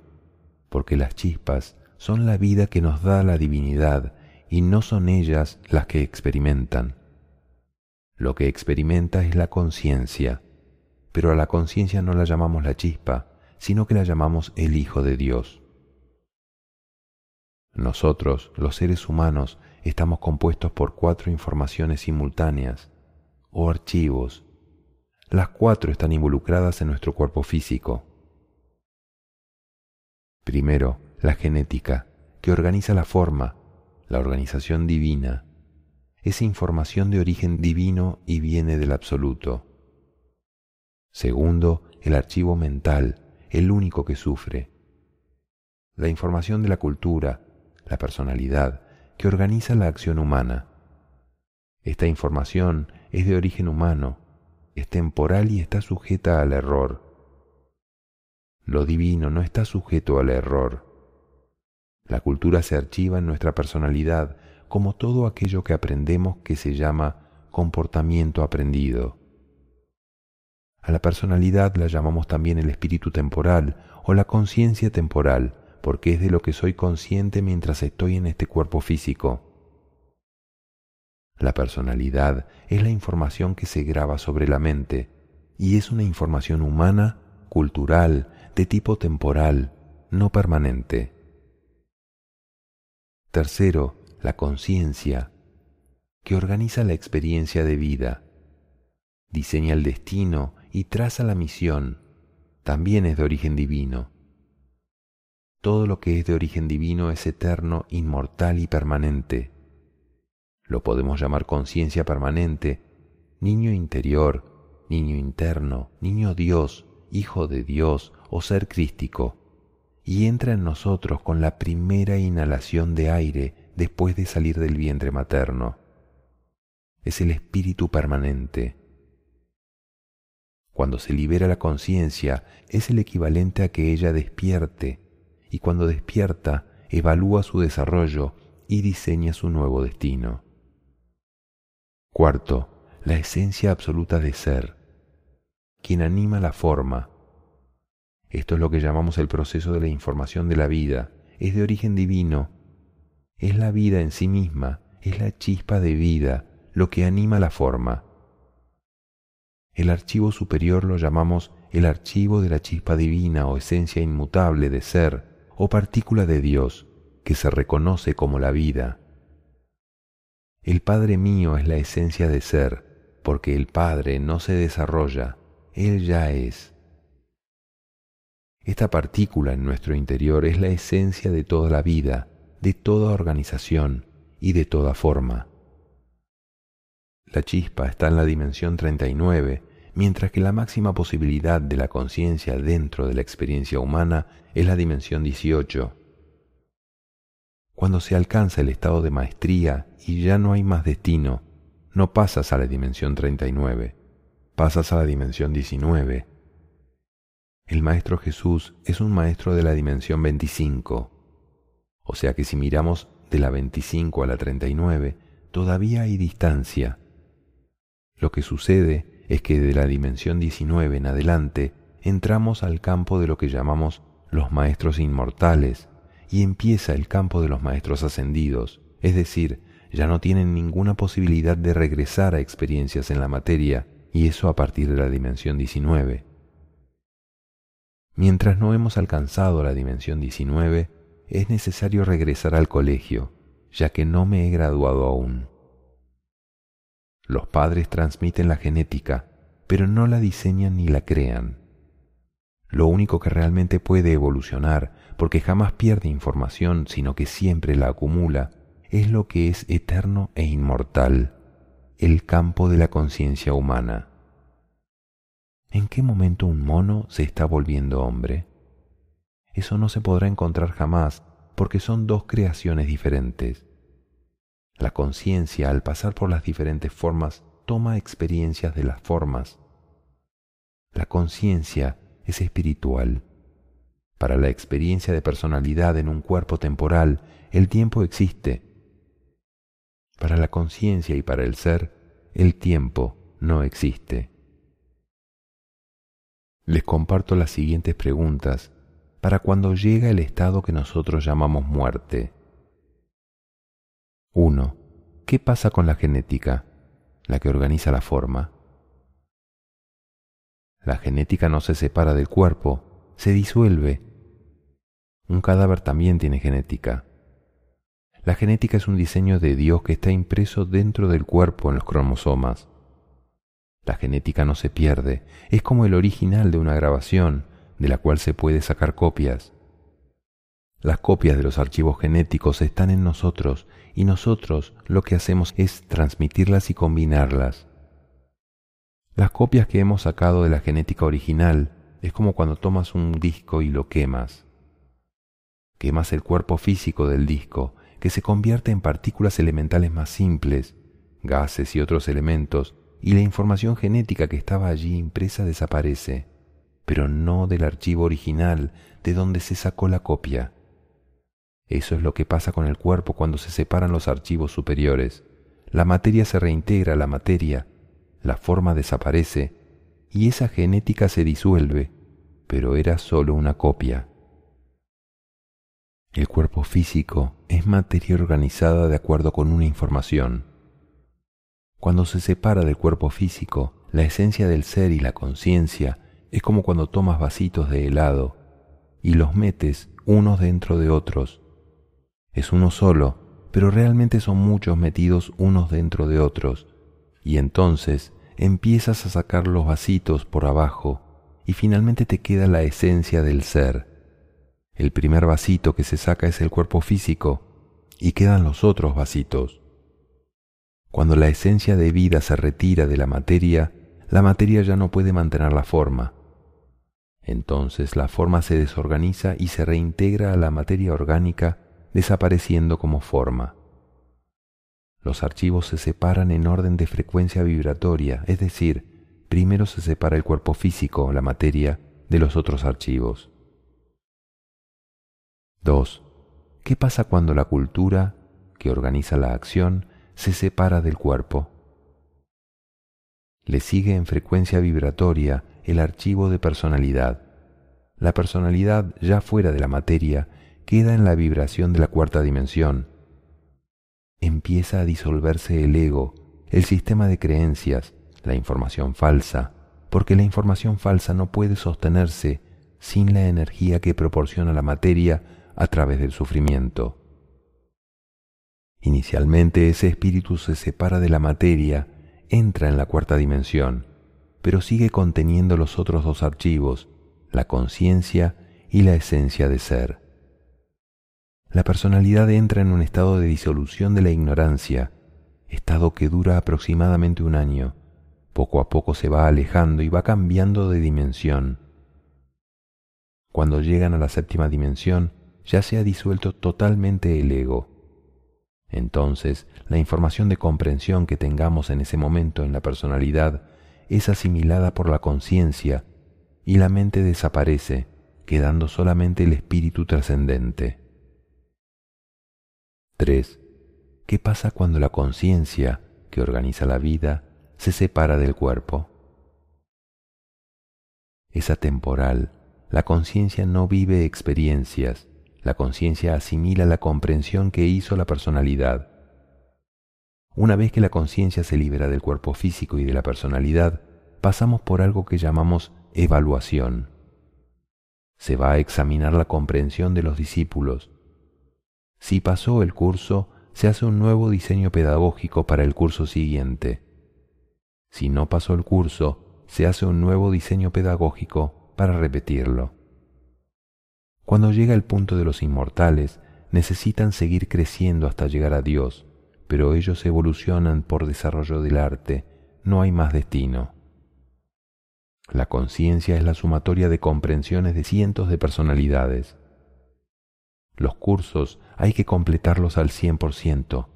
porque las chispas son la vida que nos da la divinidad y no son ellas las que experimentan. Lo que experimenta es la conciencia, pero a la conciencia no la llamamos la chispa, sino que la llamamos el Hijo de Dios. Nosotros, los seres humanos, estamos compuestos por cuatro informaciones simultáneas, o archivos. Las cuatro están involucradas en nuestro cuerpo físico. Primero, la genética, que organiza la forma, la organización divina. Es información de origen divino y viene del absoluto. Segundo, el archivo mental, el único que sufre. La información de la cultura, la personalidad, que organiza la acción humana. Esta información es de origen humano, es temporal y está sujeta al error. Lo divino no está sujeto al error. La cultura se archiva en nuestra personalidad como todo aquello que aprendemos que se llama comportamiento aprendido. A la personalidad la llamamos también el espíritu temporal o la conciencia temporal, porque es de lo que soy consciente mientras estoy en este cuerpo físico. La personalidad es la información que se graba sobre la mente y es una información humana, cultural, de tipo temporal, no permanente. Tercero, la conciencia, que organiza la experiencia de vida, diseña el destino y traza la misión, también es de origen divino. Todo lo que es de origen divino es eterno, inmortal y permanente. Lo podemos llamar conciencia permanente, niño interior, niño interno, niño Dios, hijo de Dios o ser crístico, y entra en nosotros con la primera inhalación de aire después de salir del vientre materno. Es el espíritu permanente. Cuando se libera la conciencia es el equivalente a que ella despierte, y cuando despierta evalúa su desarrollo y diseña su nuevo destino. Cuarto, la esencia absoluta de ser, quien anima la forma. Esto es lo que llamamos el proceso de la información de la vida. Es de origen divino. Es la vida en sí misma, es la chispa de vida, lo que anima la forma. El archivo superior lo llamamos el archivo de la chispa divina o esencia inmutable de ser, o partícula de Dios que se reconoce como la vida. El Padre mío es la esencia de ser, porque el Padre no se desarrolla, Él ya es. Esta partícula en nuestro interior es la esencia de toda la vida, de toda organización y de toda forma. La chispa está en la dimensión 39, mientras que la máxima posibilidad de la conciencia dentro de la experiencia humana es la dimensión 18. Cuando se alcanza el estado de maestría y ya no hay más destino, no pasas a la dimensión 39, pasas a la dimensión 19. El Maestro Jesús es un maestro de la dimensión 25, o sea que si miramos de la 25 a la 39, todavía hay distancia. Lo que sucede es que de la dimensión 19 en adelante entramos al campo de lo que llamamos los maestros inmortales y empieza el campo de los maestros ascendidos, es decir, ya no tienen ninguna posibilidad de regresar a experiencias en la materia, y eso a partir de la dimensión 19. Mientras no hemos alcanzado la dimensión 19, es necesario regresar al colegio, ya que no me he graduado aún. Los padres transmiten la genética, pero no la diseñan ni la crean. Lo único que realmente puede evolucionar, porque jamás pierde información, sino que siempre la acumula, es lo que es eterno e inmortal, el campo de la conciencia humana. ¿En qué momento un mono se está volviendo hombre? Eso no se podrá encontrar jamás porque son dos creaciones diferentes. La conciencia, al pasar por las diferentes formas, toma experiencias de las formas. La conciencia es espiritual. Para la experiencia de personalidad en un cuerpo temporal, el tiempo existe. Para la conciencia y para el ser, el tiempo no existe. Les comparto las siguientes preguntas para cuando llega el estado que nosotros llamamos muerte. 1. ¿Qué pasa con la genética, la que organiza la forma? La genética no se separa del cuerpo, se disuelve. Un cadáver también tiene genética. La genética es un diseño de Dios que está impreso dentro del cuerpo en los cromosomas. La genética no se pierde, es como el original de una grabación, de la cual se puede sacar copias. Las copias de los archivos genéticos están en nosotros y nosotros lo que hacemos es transmitirlas y combinarlas. Las copias que hemos sacado de la genética original es como cuando tomas un disco y lo quemas. Quemas el cuerpo físico del disco, que se convierte en partículas elementales más simples, gases y otros elementos, y la información genética que estaba allí impresa desaparece pero no del archivo original de donde se sacó la copia. Eso es lo que pasa con el cuerpo cuando se separan los archivos superiores. La materia se reintegra a la materia, la forma desaparece y esa genética se disuelve, pero era solo una copia. El cuerpo físico es materia organizada de acuerdo con una información. Cuando se separa del cuerpo físico, la esencia del ser y la conciencia es como cuando tomas vasitos de helado y los metes unos dentro de otros. Es uno solo, pero realmente son muchos metidos unos dentro de otros. Y entonces empiezas a sacar los vasitos por abajo y finalmente te queda la esencia del ser. El primer vasito que se saca es el cuerpo físico y quedan los otros vasitos. Cuando la esencia de vida se retira de la materia, la materia ya no puede mantener la forma. Entonces la forma se desorganiza y se reintegra a la materia orgánica desapareciendo como forma. Los archivos se separan en orden de frecuencia vibratoria, es decir, primero se separa el cuerpo físico, la materia, de los otros archivos. 2. ¿Qué pasa cuando la cultura, que organiza la acción, se separa del cuerpo? Le sigue en frecuencia vibratoria el archivo de personalidad. La personalidad, ya fuera de la materia, queda en la vibración de la cuarta dimensión. Empieza a disolverse el ego, el sistema de creencias, la información falsa, porque la información falsa no puede sostenerse sin la energía que proporciona la materia a través del sufrimiento. Inicialmente ese espíritu se separa de la materia, entra en la cuarta dimensión, pero sigue conteniendo los otros dos archivos, la conciencia y la esencia de ser. La personalidad entra en un estado de disolución de la ignorancia, estado que dura aproximadamente un año. Poco a poco se va alejando y va cambiando de dimensión. Cuando llegan a la séptima dimensión, ya se ha disuelto totalmente el ego. Entonces, la información de comprensión que tengamos en ese momento en la personalidad es asimilada por la conciencia y la mente desaparece, quedando solamente el espíritu trascendente. 3. ¿Qué pasa cuando la conciencia, que organiza la vida, se separa del cuerpo? Es atemporal. La conciencia no vive experiencias. La conciencia asimila la comprensión que hizo la personalidad. Una vez que la conciencia se libera del cuerpo físico y de la personalidad, pasamos por algo que llamamos evaluación. Se va a examinar la comprensión de los discípulos. Si pasó el curso, se hace un nuevo diseño pedagógico para el curso siguiente. Si no pasó el curso, se hace un nuevo diseño pedagógico para repetirlo. Cuando llega el punto de los inmortales, necesitan seguir creciendo hasta llegar a Dios, pero ellos evolucionan por desarrollo del arte, no hay más destino. La conciencia es la sumatoria de comprensiones de cientos de personalidades. Los cursos hay que completarlos al 100%.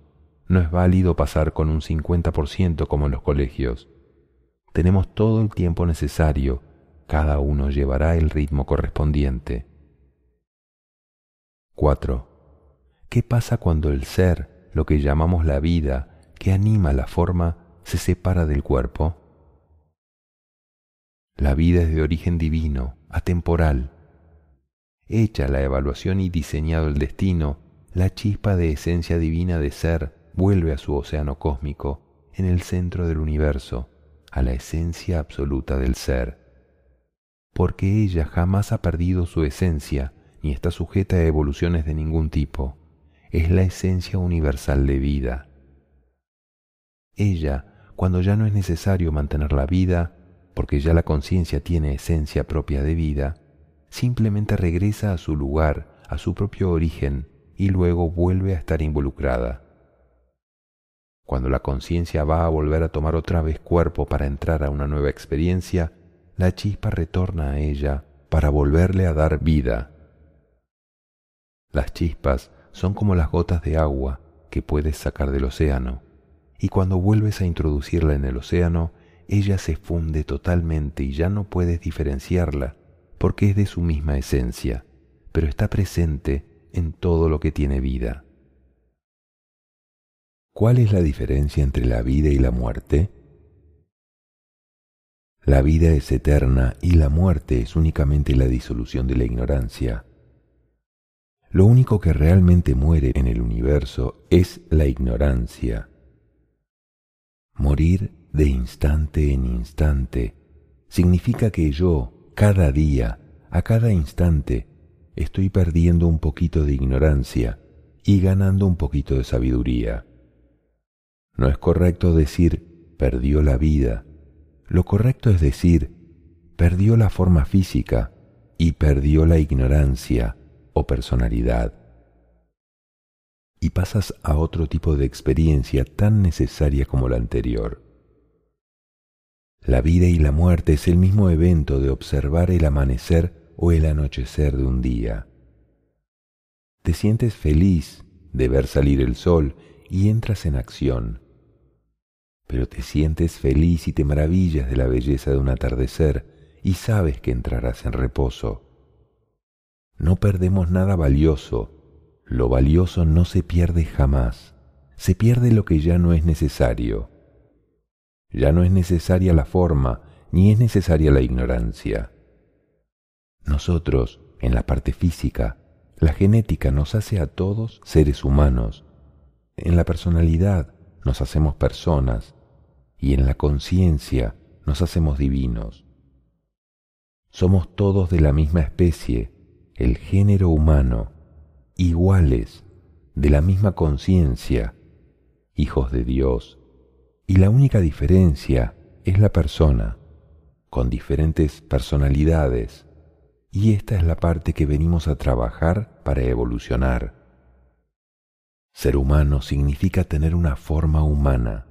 No es válido pasar con un 50% como en los colegios. Tenemos todo el tiempo necesario, cada uno llevará el ritmo correspondiente. 4. ¿Qué pasa cuando el ser, lo que llamamos la vida, que anima la forma, se separa del cuerpo? La vida es de origen divino, atemporal. Hecha la evaluación y diseñado el destino, la chispa de esencia divina de ser vuelve a su océano cósmico, en el centro del universo, a la esencia absoluta del ser, porque ella jamás ha perdido su esencia ni está sujeta a evoluciones de ningún tipo, es la esencia universal de vida. Ella, cuando ya no es necesario mantener la vida, porque ya la conciencia tiene esencia propia de vida, simplemente regresa a su lugar, a su propio origen, y luego vuelve a estar involucrada. Cuando la conciencia va a volver a tomar otra vez cuerpo para entrar a una nueva experiencia, la chispa retorna a ella para volverle a dar vida. Las chispas son como las gotas de agua que puedes sacar del océano, y cuando vuelves a introducirla en el océano, ella se funde totalmente y ya no puedes diferenciarla porque es de su misma esencia, pero está presente en todo lo que tiene vida. ¿Cuál es la diferencia entre la vida y la muerte? La vida es eterna y la muerte es únicamente la disolución de la ignorancia. Lo único que realmente muere en el universo es la ignorancia. Morir de instante en instante significa que yo, cada día, a cada instante, estoy perdiendo un poquito de ignorancia y ganando un poquito de sabiduría. No es correcto decir perdió la vida. Lo correcto es decir perdió la forma física y perdió la ignorancia o personalidad. Y pasas a otro tipo de experiencia tan necesaria como la anterior. La vida y la muerte es el mismo evento de observar el amanecer o el anochecer de un día. Te sientes feliz de ver salir el sol y entras en acción pero te sientes feliz y te maravillas de la belleza de un atardecer y sabes que entrarás en reposo. No perdemos nada valioso, lo valioso no se pierde jamás, se pierde lo que ya no es necesario. Ya no es necesaria la forma, ni es necesaria la ignorancia. Nosotros, en la parte física, la genética nos hace a todos seres humanos. En la personalidad nos hacemos personas, y en la conciencia nos hacemos divinos. Somos todos de la misma especie, el género humano, iguales, de la misma conciencia, hijos de Dios, y la única diferencia es la persona, con diferentes personalidades, y esta es la parte que venimos a trabajar para evolucionar. Ser humano significa tener una forma humana,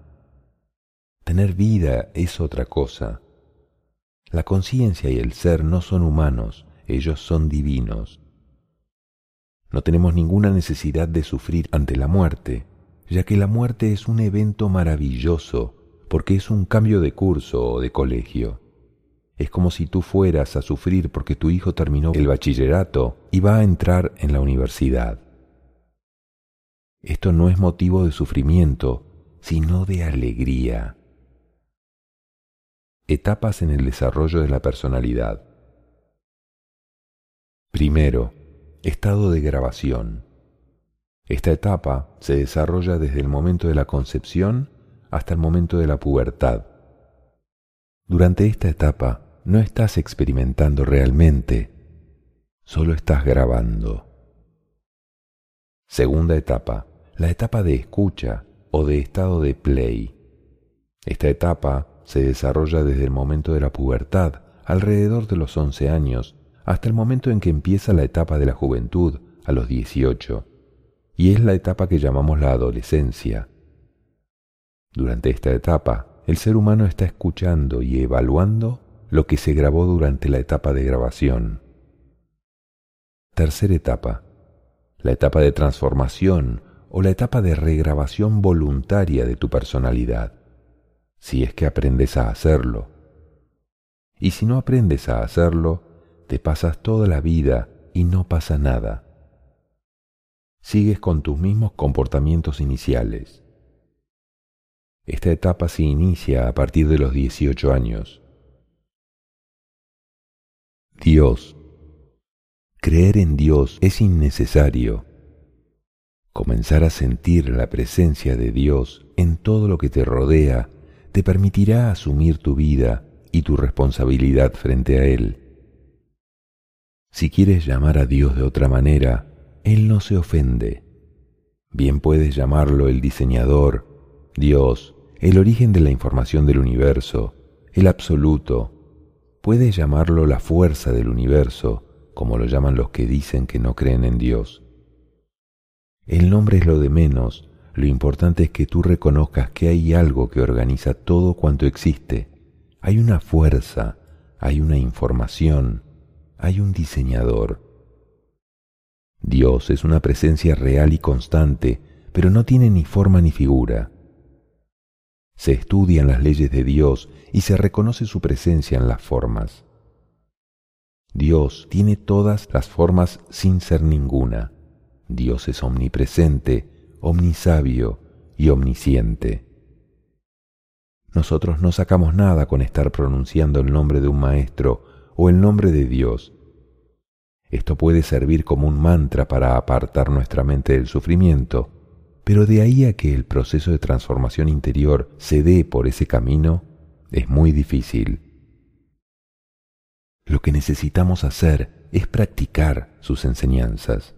Tener vida es otra cosa. La conciencia y el ser no son humanos, ellos son divinos. No tenemos ninguna necesidad de sufrir ante la muerte, ya que la muerte es un evento maravilloso, porque es un cambio de curso o de colegio. Es como si tú fueras a sufrir porque tu hijo terminó el bachillerato y va a entrar en la universidad. Esto no es motivo de sufrimiento, sino de alegría. Etapas en el desarrollo de la personalidad. Primero, estado de grabación. Esta etapa se desarrolla desde el momento de la concepción hasta el momento de la pubertad. Durante esta etapa no estás experimentando realmente, solo estás grabando. Segunda etapa, la etapa de escucha o de estado de play. Esta etapa se desarrolla desde el momento de la pubertad, alrededor de los 11 años, hasta el momento en que empieza la etapa de la juventud, a los 18, y es la etapa que llamamos la adolescencia. Durante esta etapa, el ser humano está escuchando y evaluando lo que se grabó durante la etapa de grabación. Tercera etapa, la etapa de transformación o la etapa de regrabación voluntaria de tu personalidad, si es que aprendes a hacerlo. Y si no aprendes a hacerlo, te pasas toda la vida y no pasa nada. Sigues con tus mismos comportamientos iniciales. Esta etapa se inicia a partir de los 18 años. Dios. Creer en Dios es innecesario. Comenzar a sentir la presencia de Dios en todo lo que te rodea te permitirá asumir tu vida y tu responsabilidad frente a Él. Si quieres llamar a Dios de otra manera, Él no se ofende. Bien puedes llamarlo el diseñador, Dios, el origen de la información del universo, el absoluto. Puedes llamarlo la fuerza del universo, como lo llaman los que dicen que no creen en Dios. El nombre es lo de menos, lo importante es que tú reconozcas que hay algo que organiza todo cuanto existe. Hay una fuerza, hay una información, hay un diseñador. Dios es una presencia real y constante, pero no tiene ni forma ni figura. Se estudian las leyes de Dios y se reconoce su presencia en las formas. Dios tiene todas las formas sin ser ninguna. Dios es omnipresente, omnisabio y omnisciente. Nosotros no sacamos nada con estar pronunciando el nombre de un maestro o el nombre de Dios. Esto puede servir como un mantra para apartar nuestra mente del sufrimiento, pero de ahí a que el proceso de transformación interior se dé por ese camino, es muy difícil. Lo que necesitamos hacer es practicar sus enseñanzas.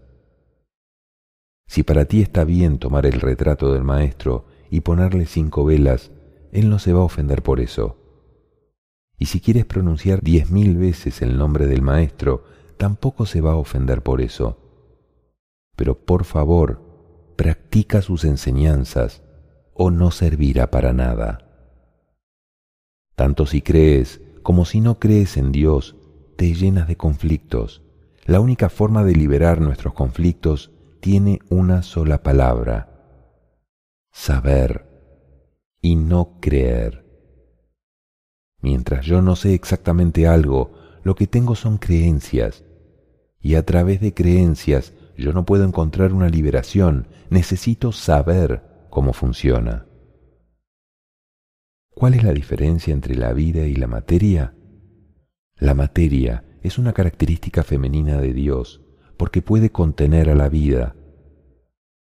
Si para ti está bien tomar el retrato del maestro y ponerle cinco velas, él no se va a ofender por eso. Y si quieres pronunciar diez mil veces el nombre del Maestro, tampoco se va a ofender por eso. Pero por favor, practica sus enseñanzas o no servirá para nada. Tanto si crees como si no crees en Dios, te llenas de conflictos. La única forma de liberar nuestros conflictos tiene una sola palabra, saber y no creer. Mientras yo no sé exactamente algo, lo que tengo son creencias. Y a través de creencias yo no puedo encontrar una liberación, necesito saber cómo funciona. ¿Cuál es la diferencia entre la vida y la materia? La materia es una característica femenina de Dios porque puede contener a la vida.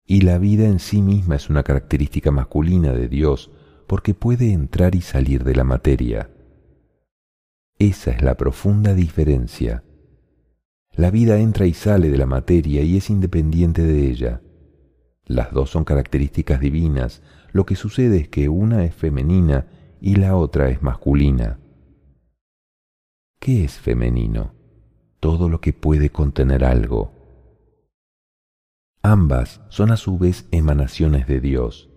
Y la vida en sí misma es una característica masculina de Dios porque puede entrar y salir de la materia. Esa es la profunda diferencia. La vida entra y sale de la materia y es independiente de ella. Las dos son características divinas, lo que sucede es que una es femenina y la otra es masculina. ¿Qué es femenino? Todo lo que puede contener algo. Ambas son a su vez emanaciones de Dios.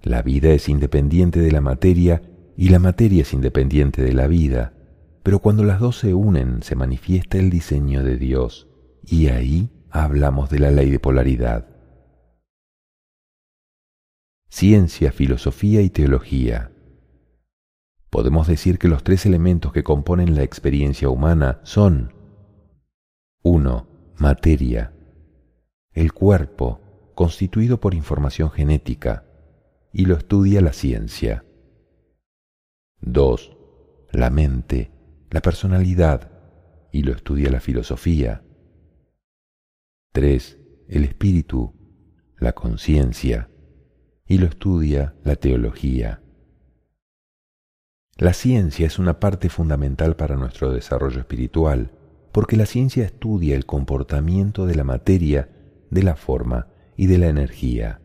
La vida es independiente de la materia y la materia es independiente de la vida, pero cuando las dos se unen se manifiesta el diseño de Dios y ahí hablamos de la ley de polaridad. Ciencia, filosofía y teología. Podemos decir que los tres elementos que componen la experiencia humana son 1. Materia. El cuerpo, constituido por información genética, y lo estudia la ciencia. 2. La mente, la personalidad, y lo estudia la filosofía. 3. El espíritu, la conciencia, y lo estudia la teología. La ciencia es una parte fundamental para nuestro desarrollo espiritual, porque la ciencia estudia el comportamiento de la materia, de la forma y de la energía.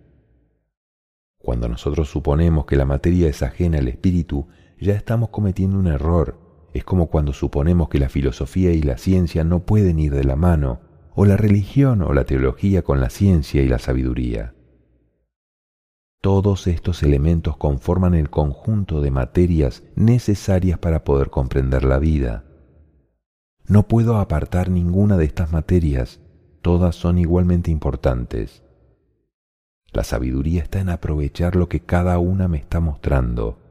Cuando nosotros suponemos que la materia es ajena al espíritu, ya estamos cometiendo un error. Es como cuando suponemos que la filosofía y la ciencia no pueden ir de la mano, o la religión o la teología con la ciencia y la sabiduría. Todos estos elementos conforman el conjunto de materias necesarias para poder comprender la vida. No puedo apartar ninguna de estas materias, todas son igualmente importantes. La sabiduría está en aprovechar lo que cada una me está mostrando.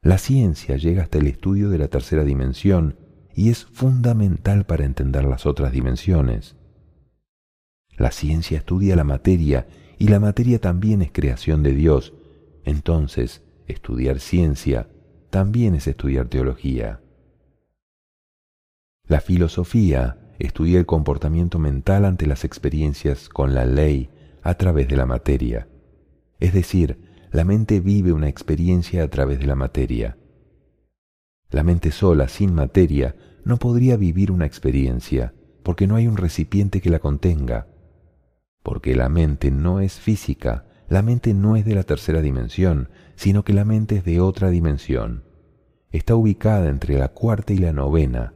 La ciencia llega hasta el estudio de la tercera dimensión y es fundamental para entender las otras dimensiones. La ciencia estudia la materia y la materia también es creación de Dios. Entonces, estudiar ciencia también es estudiar teología. La filosofía estudia el comportamiento mental ante las experiencias con la ley a través de la materia. Es decir, la mente vive una experiencia a través de la materia. La mente sola, sin materia, no podría vivir una experiencia, porque no hay un recipiente que la contenga porque la mente no es física, la mente no es de la tercera dimensión, sino que la mente es de otra dimensión. Está ubicada entre la cuarta y la novena.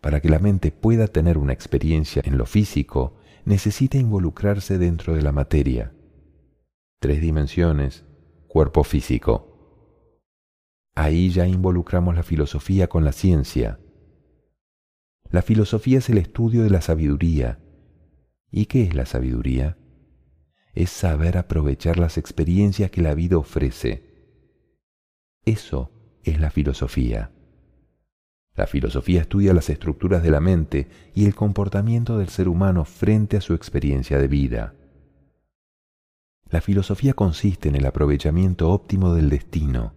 Para que la mente pueda tener una experiencia en lo físico, necesita involucrarse dentro de la materia. Tres dimensiones, cuerpo físico. Ahí ya involucramos la filosofía con la ciencia. La filosofía es el estudio de la sabiduría, ¿Y qué es la sabiduría? Es saber aprovechar las experiencias que la vida ofrece. Eso es la filosofía. La filosofía estudia las estructuras de la mente y el comportamiento del ser humano frente a su experiencia de vida. La filosofía consiste en el aprovechamiento óptimo del destino.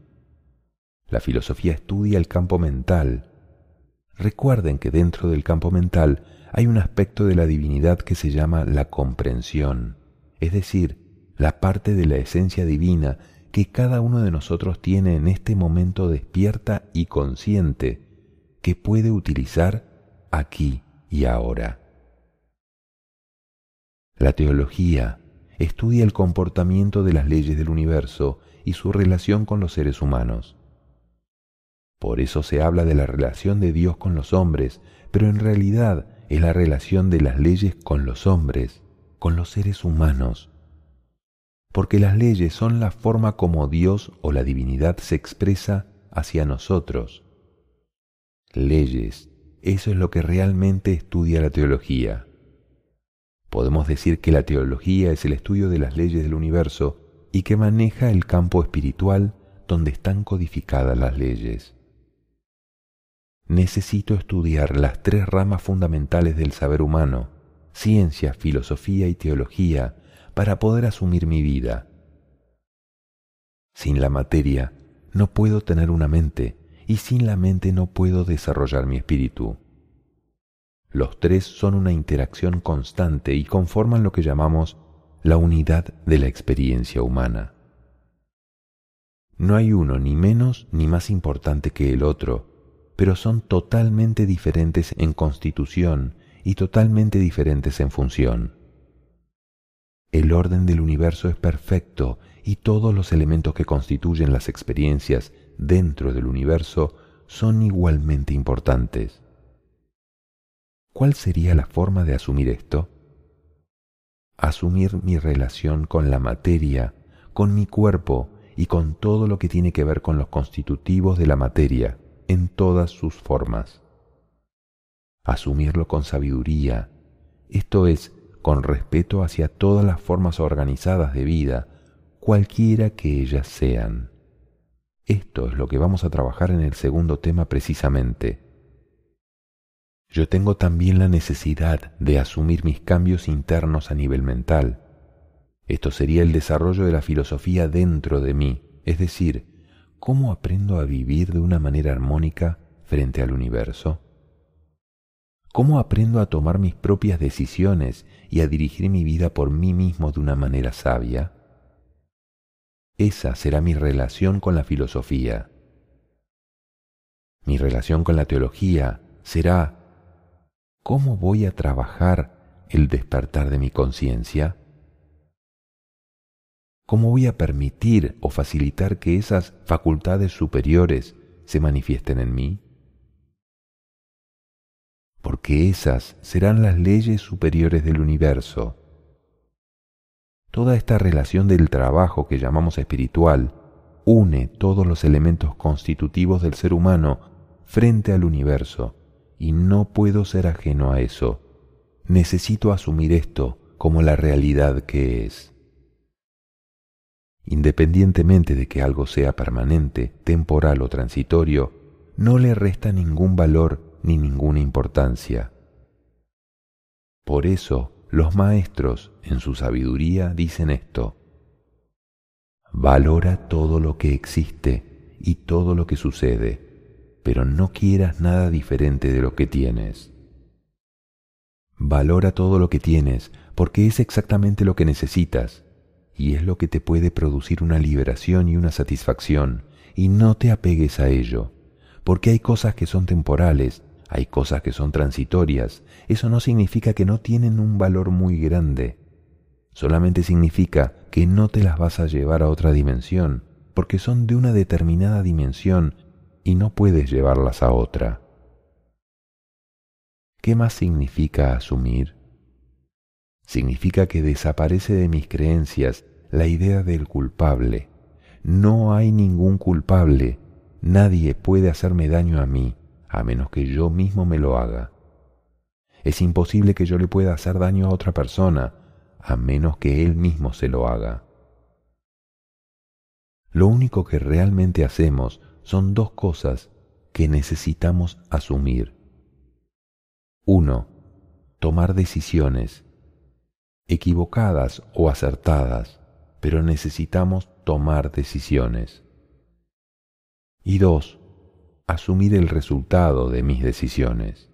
La filosofía estudia el campo mental. Recuerden que dentro del campo mental hay un aspecto de la divinidad que se llama la comprensión, es decir, la parte de la esencia divina que cada uno de nosotros tiene en este momento despierta y consciente, que puede utilizar aquí y ahora. La teología estudia el comportamiento de las leyes del universo y su relación con los seres humanos. Por eso se habla de la relación de Dios con los hombres, pero en realidad es la relación de las leyes con los hombres, con los seres humanos. Porque las leyes son la forma como Dios o la divinidad se expresa hacia nosotros. Leyes, eso es lo que realmente estudia la teología. Podemos decir que la teología es el estudio de las leyes del universo y que maneja el campo espiritual donde están codificadas las leyes necesito estudiar las tres ramas fundamentales del saber humano, ciencia, filosofía y teología, para poder asumir mi vida. Sin la materia no puedo tener una mente y sin la mente no puedo desarrollar mi espíritu. Los tres son una interacción constante y conforman lo que llamamos la unidad de la experiencia humana. No hay uno ni menos ni más importante que el otro, pero son totalmente diferentes en constitución y totalmente diferentes en función. El orden del universo es perfecto y todos los elementos que constituyen las experiencias dentro del universo son igualmente importantes. ¿Cuál sería la forma de asumir esto? Asumir mi relación con la materia, con mi cuerpo y con todo lo que tiene que ver con los constitutivos de la materia en todas sus formas. Asumirlo con sabiduría, esto es, con respeto hacia todas las formas organizadas de vida, cualquiera que ellas sean. Esto es lo que vamos a trabajar en el segundo tema precisamente. Yo tengo también la necesidad de asumir mis cambios internos a nivel mental. Esto sería el desarrollo de la filosofía dentro de mí, es decir, ¿Cómo aprendo a vivir de una manera armónica frente al universo? ¿Cómo aprendo a tomar mis propias decisiones y a dirigir mi vida por mí mismo de una manera sabia? Esa será mi relación con la filosofía. Mi relación con la teología será ¿cómo voy a trabajar el despertar de mi conciencia? ¿Cómo voy a permitir o facilitar que esas facultades superiores se manifiesten en mí? Porque esas serán las leyes superiores del universo. Toda esta relación del trabajo que llamamos espiritual une todos los elementos constitutivos del ser humano frente al universo y no puedo ser ajeno a eso. Necesito asumir esto como la realidad que es. Independientemente de que algo sea permanente, temporal o transitorio, no le resta ningún valor ni ninguna importancia. Por eso los maestros, en su sabiduría, dicen esto. Valora todo lo que existe y todo lo que sucede, pero no quieras nada diferente de lo que tienes. Valora todo lo que tienes porque es exactamente lo que necesitas y es lo que te puede producir una liberación y una satisfacción, y no te apegues a ello, porque hay cosas que son temporales, hay cosas que son transitorias, eso no significa que no tienen un valor muy grande, solamente significa que no te las vas a llevar a otra dimensión, porque son de una determinada dimensión y no puedes llevarlas a otra. ¿Qué más significa asumir? Significa que desaparece de mis creencias la idea del culpable. No hay ningún culpable. Nadie puede hacerme daño a mí, a menos que yo mismo me lo haga. Es imposible que yo le pueda hacer daño a otra persona, a menos que él mismo se lo haga. Lo único que realmente hacemos son dos cosas que necesitamos asumir. Uno, tomar decisiones, equivocadas o acertadas, pero necesitamos tomar decisiones. Y dos, asumir el resultado de mis decisiones.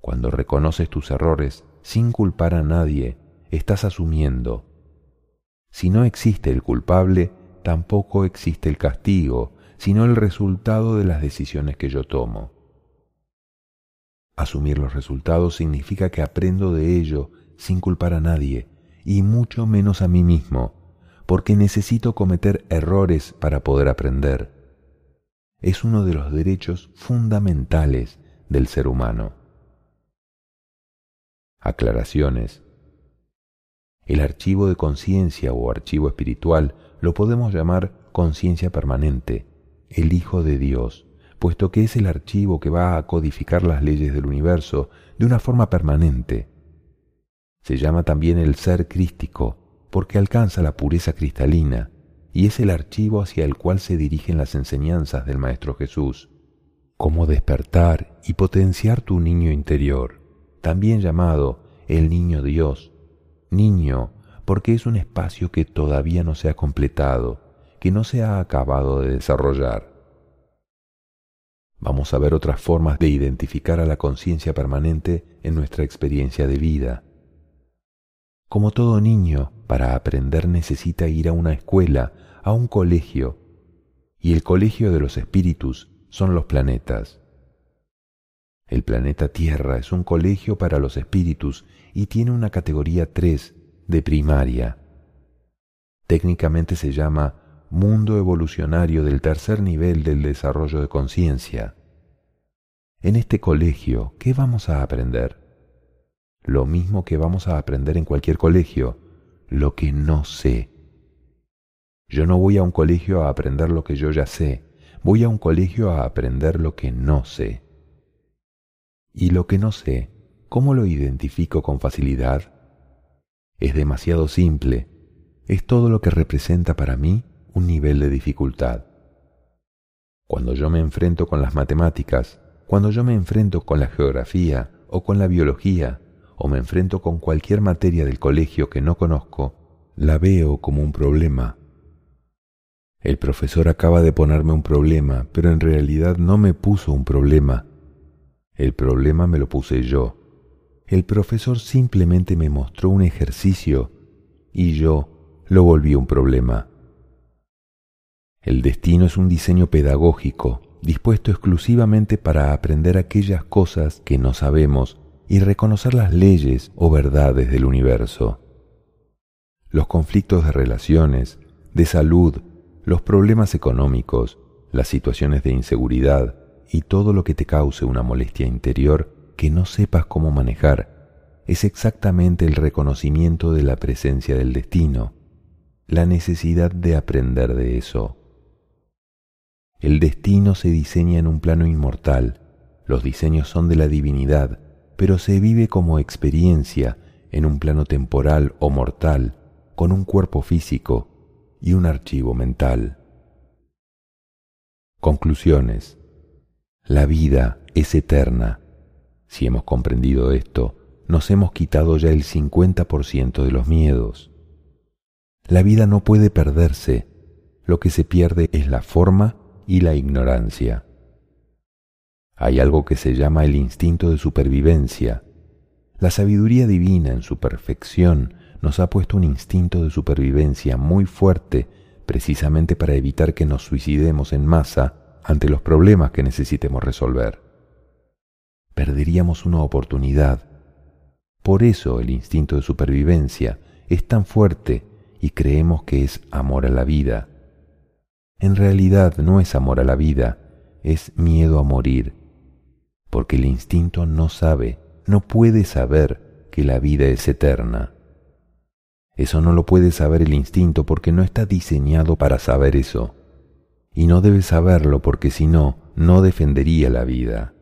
Cuando reconoces tus errores sin culpar a nadie, estás asumiendo. Si no existe el culpable, tampoco existe el castigo, sino el resultado de las decisiones que yo tomo. Asumir los resultados significa que aprendo de ello sin culpar a nadie, y mucho menos a mí mismo, porque necesito cometer errores para poder aprender. Es uno de los derechos fundamentales del ser humano. Aclaraciones. El archivo de conciencia o archivo espiritual lo podemos llamar conciencia permanente, el Hijo de Dios, puesto que es el archivo que va a codificar las leyes del universo de una forma permanente, se llama también el ser crístico porque alcanza la pureza cristalina y es el archivo hacia el cual se dirigen las enseñanzas del Maestro Jesús. Cómo despertar y potenciar tu niño interior, también llamado el niño Dios. Niño porque es un espacio que todavía no se ha completado, que no se ha acabado de desarrollar. Vamos a ver otras formas de identificar a la conciencia permanente en nuestra experiencia de vida. Como todo niño, para aprender necesita ir a una escuela, a un colegio, y el colegio de los espíritus son los planetas. El planeta Tierra es un colegio para los espíritus y tiene una categoría 3 de primaria. Técnicamente se llama mundo evolucionario del tercer nivel del desarrollo de conciencia. En este colegio, ¿qué vamos a aprender? lo mismo que vamos a aprender en cualquier colegio, lo que no sé. Yo no voy a un colegio a aprender lo que yo ya sé, voy a un colegio a aprender lo que no sé. Y lo que no sé, ¿cómo lo identifico con facilidad? Es demasiado simple, es todo lo que representa para mí un nivel de dificultad. Cuando yo me enfrento con las matemáticas, cuando yo me enfrento con la geografía o con la biología, o me enfrento con cualquier materia del colegio que no conozco, la veo como un problema. El profesor acaba de ponerme un problema, pero en realidad no me puso un problema. El problema me lo puse yo. El profesor simplemente me mostró un ejercicio y yo lo volví un problema. El destino es un diseño pedagógico dispuesto exclusivamente para aprender aquellas cosas que no sabemos y reconocer las leyes o verdades del universo. Los conflictos de relaciones, de salud, los problemas económicos, las situaciones de inseguridad y todo lo que te cause una molestia interior que no sepas cómo manejar, es exactamente el reconocimiento de la presencia del destino, la necesidad de aprender de eso. El destino se diseña en un plano inmortal, los diseños son de la divinidad, pero se vive como experiencia en un plano temporal o mortal, con un cuerpo físico y un archivo mental. Conclusiones. La vida es eterna. Si hemos comprendido esto, nos hemos quitado ya el 50% de los miedos. La vida no puede perderse, lo que se pierde es la forma y la ignorancia. Hay algo que se llama el instinto de supervivencia. La sabiduría divina en su perfección nos ha puesto un instinto de supervivencia muy fuerte precisamente para evitar que nos suicidemos en masa ante los problemas que necesitemos resolver. Perderíamos una oportunidad. Por eso el instinto de supervivencia es tan fuerte y creemos que es amor a la vida. En realidad no es amor a la vida, es miedo a morir, porque el instinto no sabe, no puede saber que la vida es eterna. Eso no lo puede saber el instinto porque no está diseñado para saber eso. Y no debe saberlo porque si no, no defendería la vida.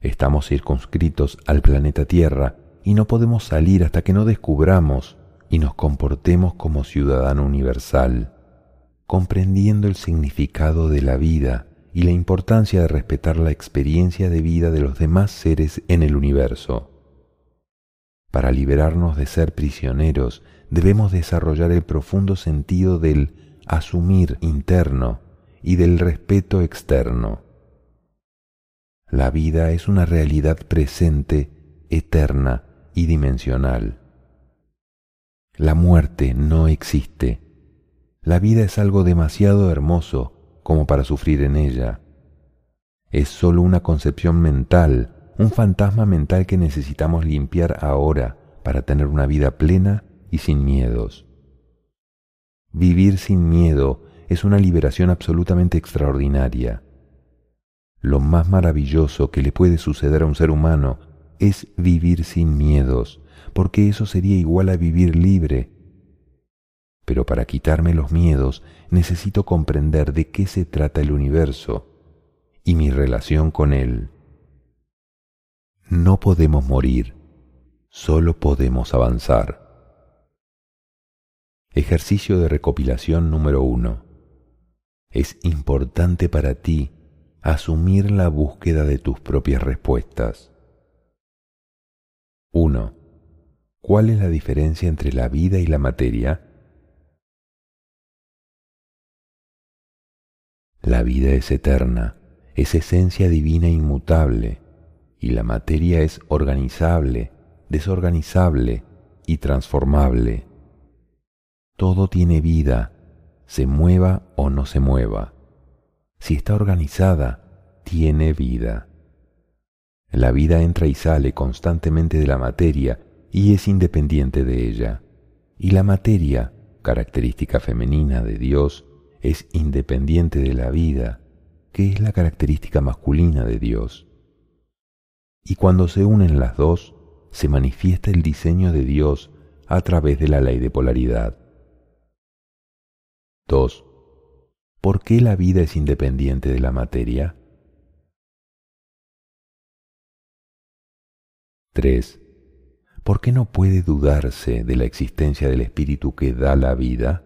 Estamos circunscritos al planeta Tierra y no podemos salir hasta que no descubramos y nos comportemos como ciudadano universal, comprendiendo el significado de la vida y la importancia de respetar la experiencia de vida de los demás seres en el universo. Para liberarnos de ser prisioneros, debemos desarrollar el profundo sentido del asumir interno y del respeto externo. La vida es una realidad presente, eterna y dimensional. La muerte no existe. La vida es algo demasiado hermoso como para sufrir en ella. Es sólo una concepción mental, un fantasma mental que necesitamos limpiar ahora para tener una vida plena y sin miedos. Vivir sin miedo es una liberación absolutamente extraordinaria. Lo más maravilloso que le puede suceder a un ser humano es vivir sin miedos, porque eso sería igual a vivir libre. Pero para quitarme los miedos necesito comprender de qué se trata el universo y mi relación con él. No podemos morir, solo podemos avanzar. Ejercicio de recopilación número uno. Es importante para ti asumir la búsqueda de tus propias respuestas. 1. ¿Cuál es la diferencia entre la vida y la materia? La vida es eterna, es esencia divina inmutable, y la materia es organizable, desorganizable y transformable. Todo tiene vida, se mueva o no se mueva. Si está organizada, tiene vida. La vida entra y sale constantemente de la materia y es independiente de ella. Y la materia, característica femenina de Dios, es independiente de la vida, que es la característica masculina de Dios. Y cuando se unen las dos, se manifiesta el diseño de Dios a través de la ley de polaridad. 2. ¿Por qué la vida es independiente de la materia? 3. ¿por qué no puede dudarse de la existencia del espíritu que da la vida?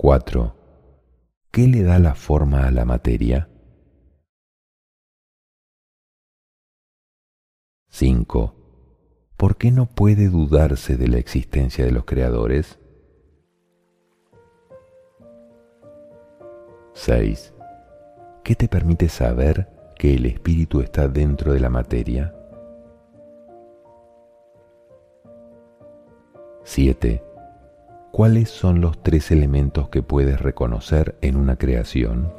4. ¿Qué le da la forma a la materia? 5. ¿Por qué no puede dudarse de la existencia de los creadores? 6. ¿Qué te permite saber que el espíritu está dentro de la materia? 7. ¿Cuáles son los tres elementos que puedes reconocer en una creación?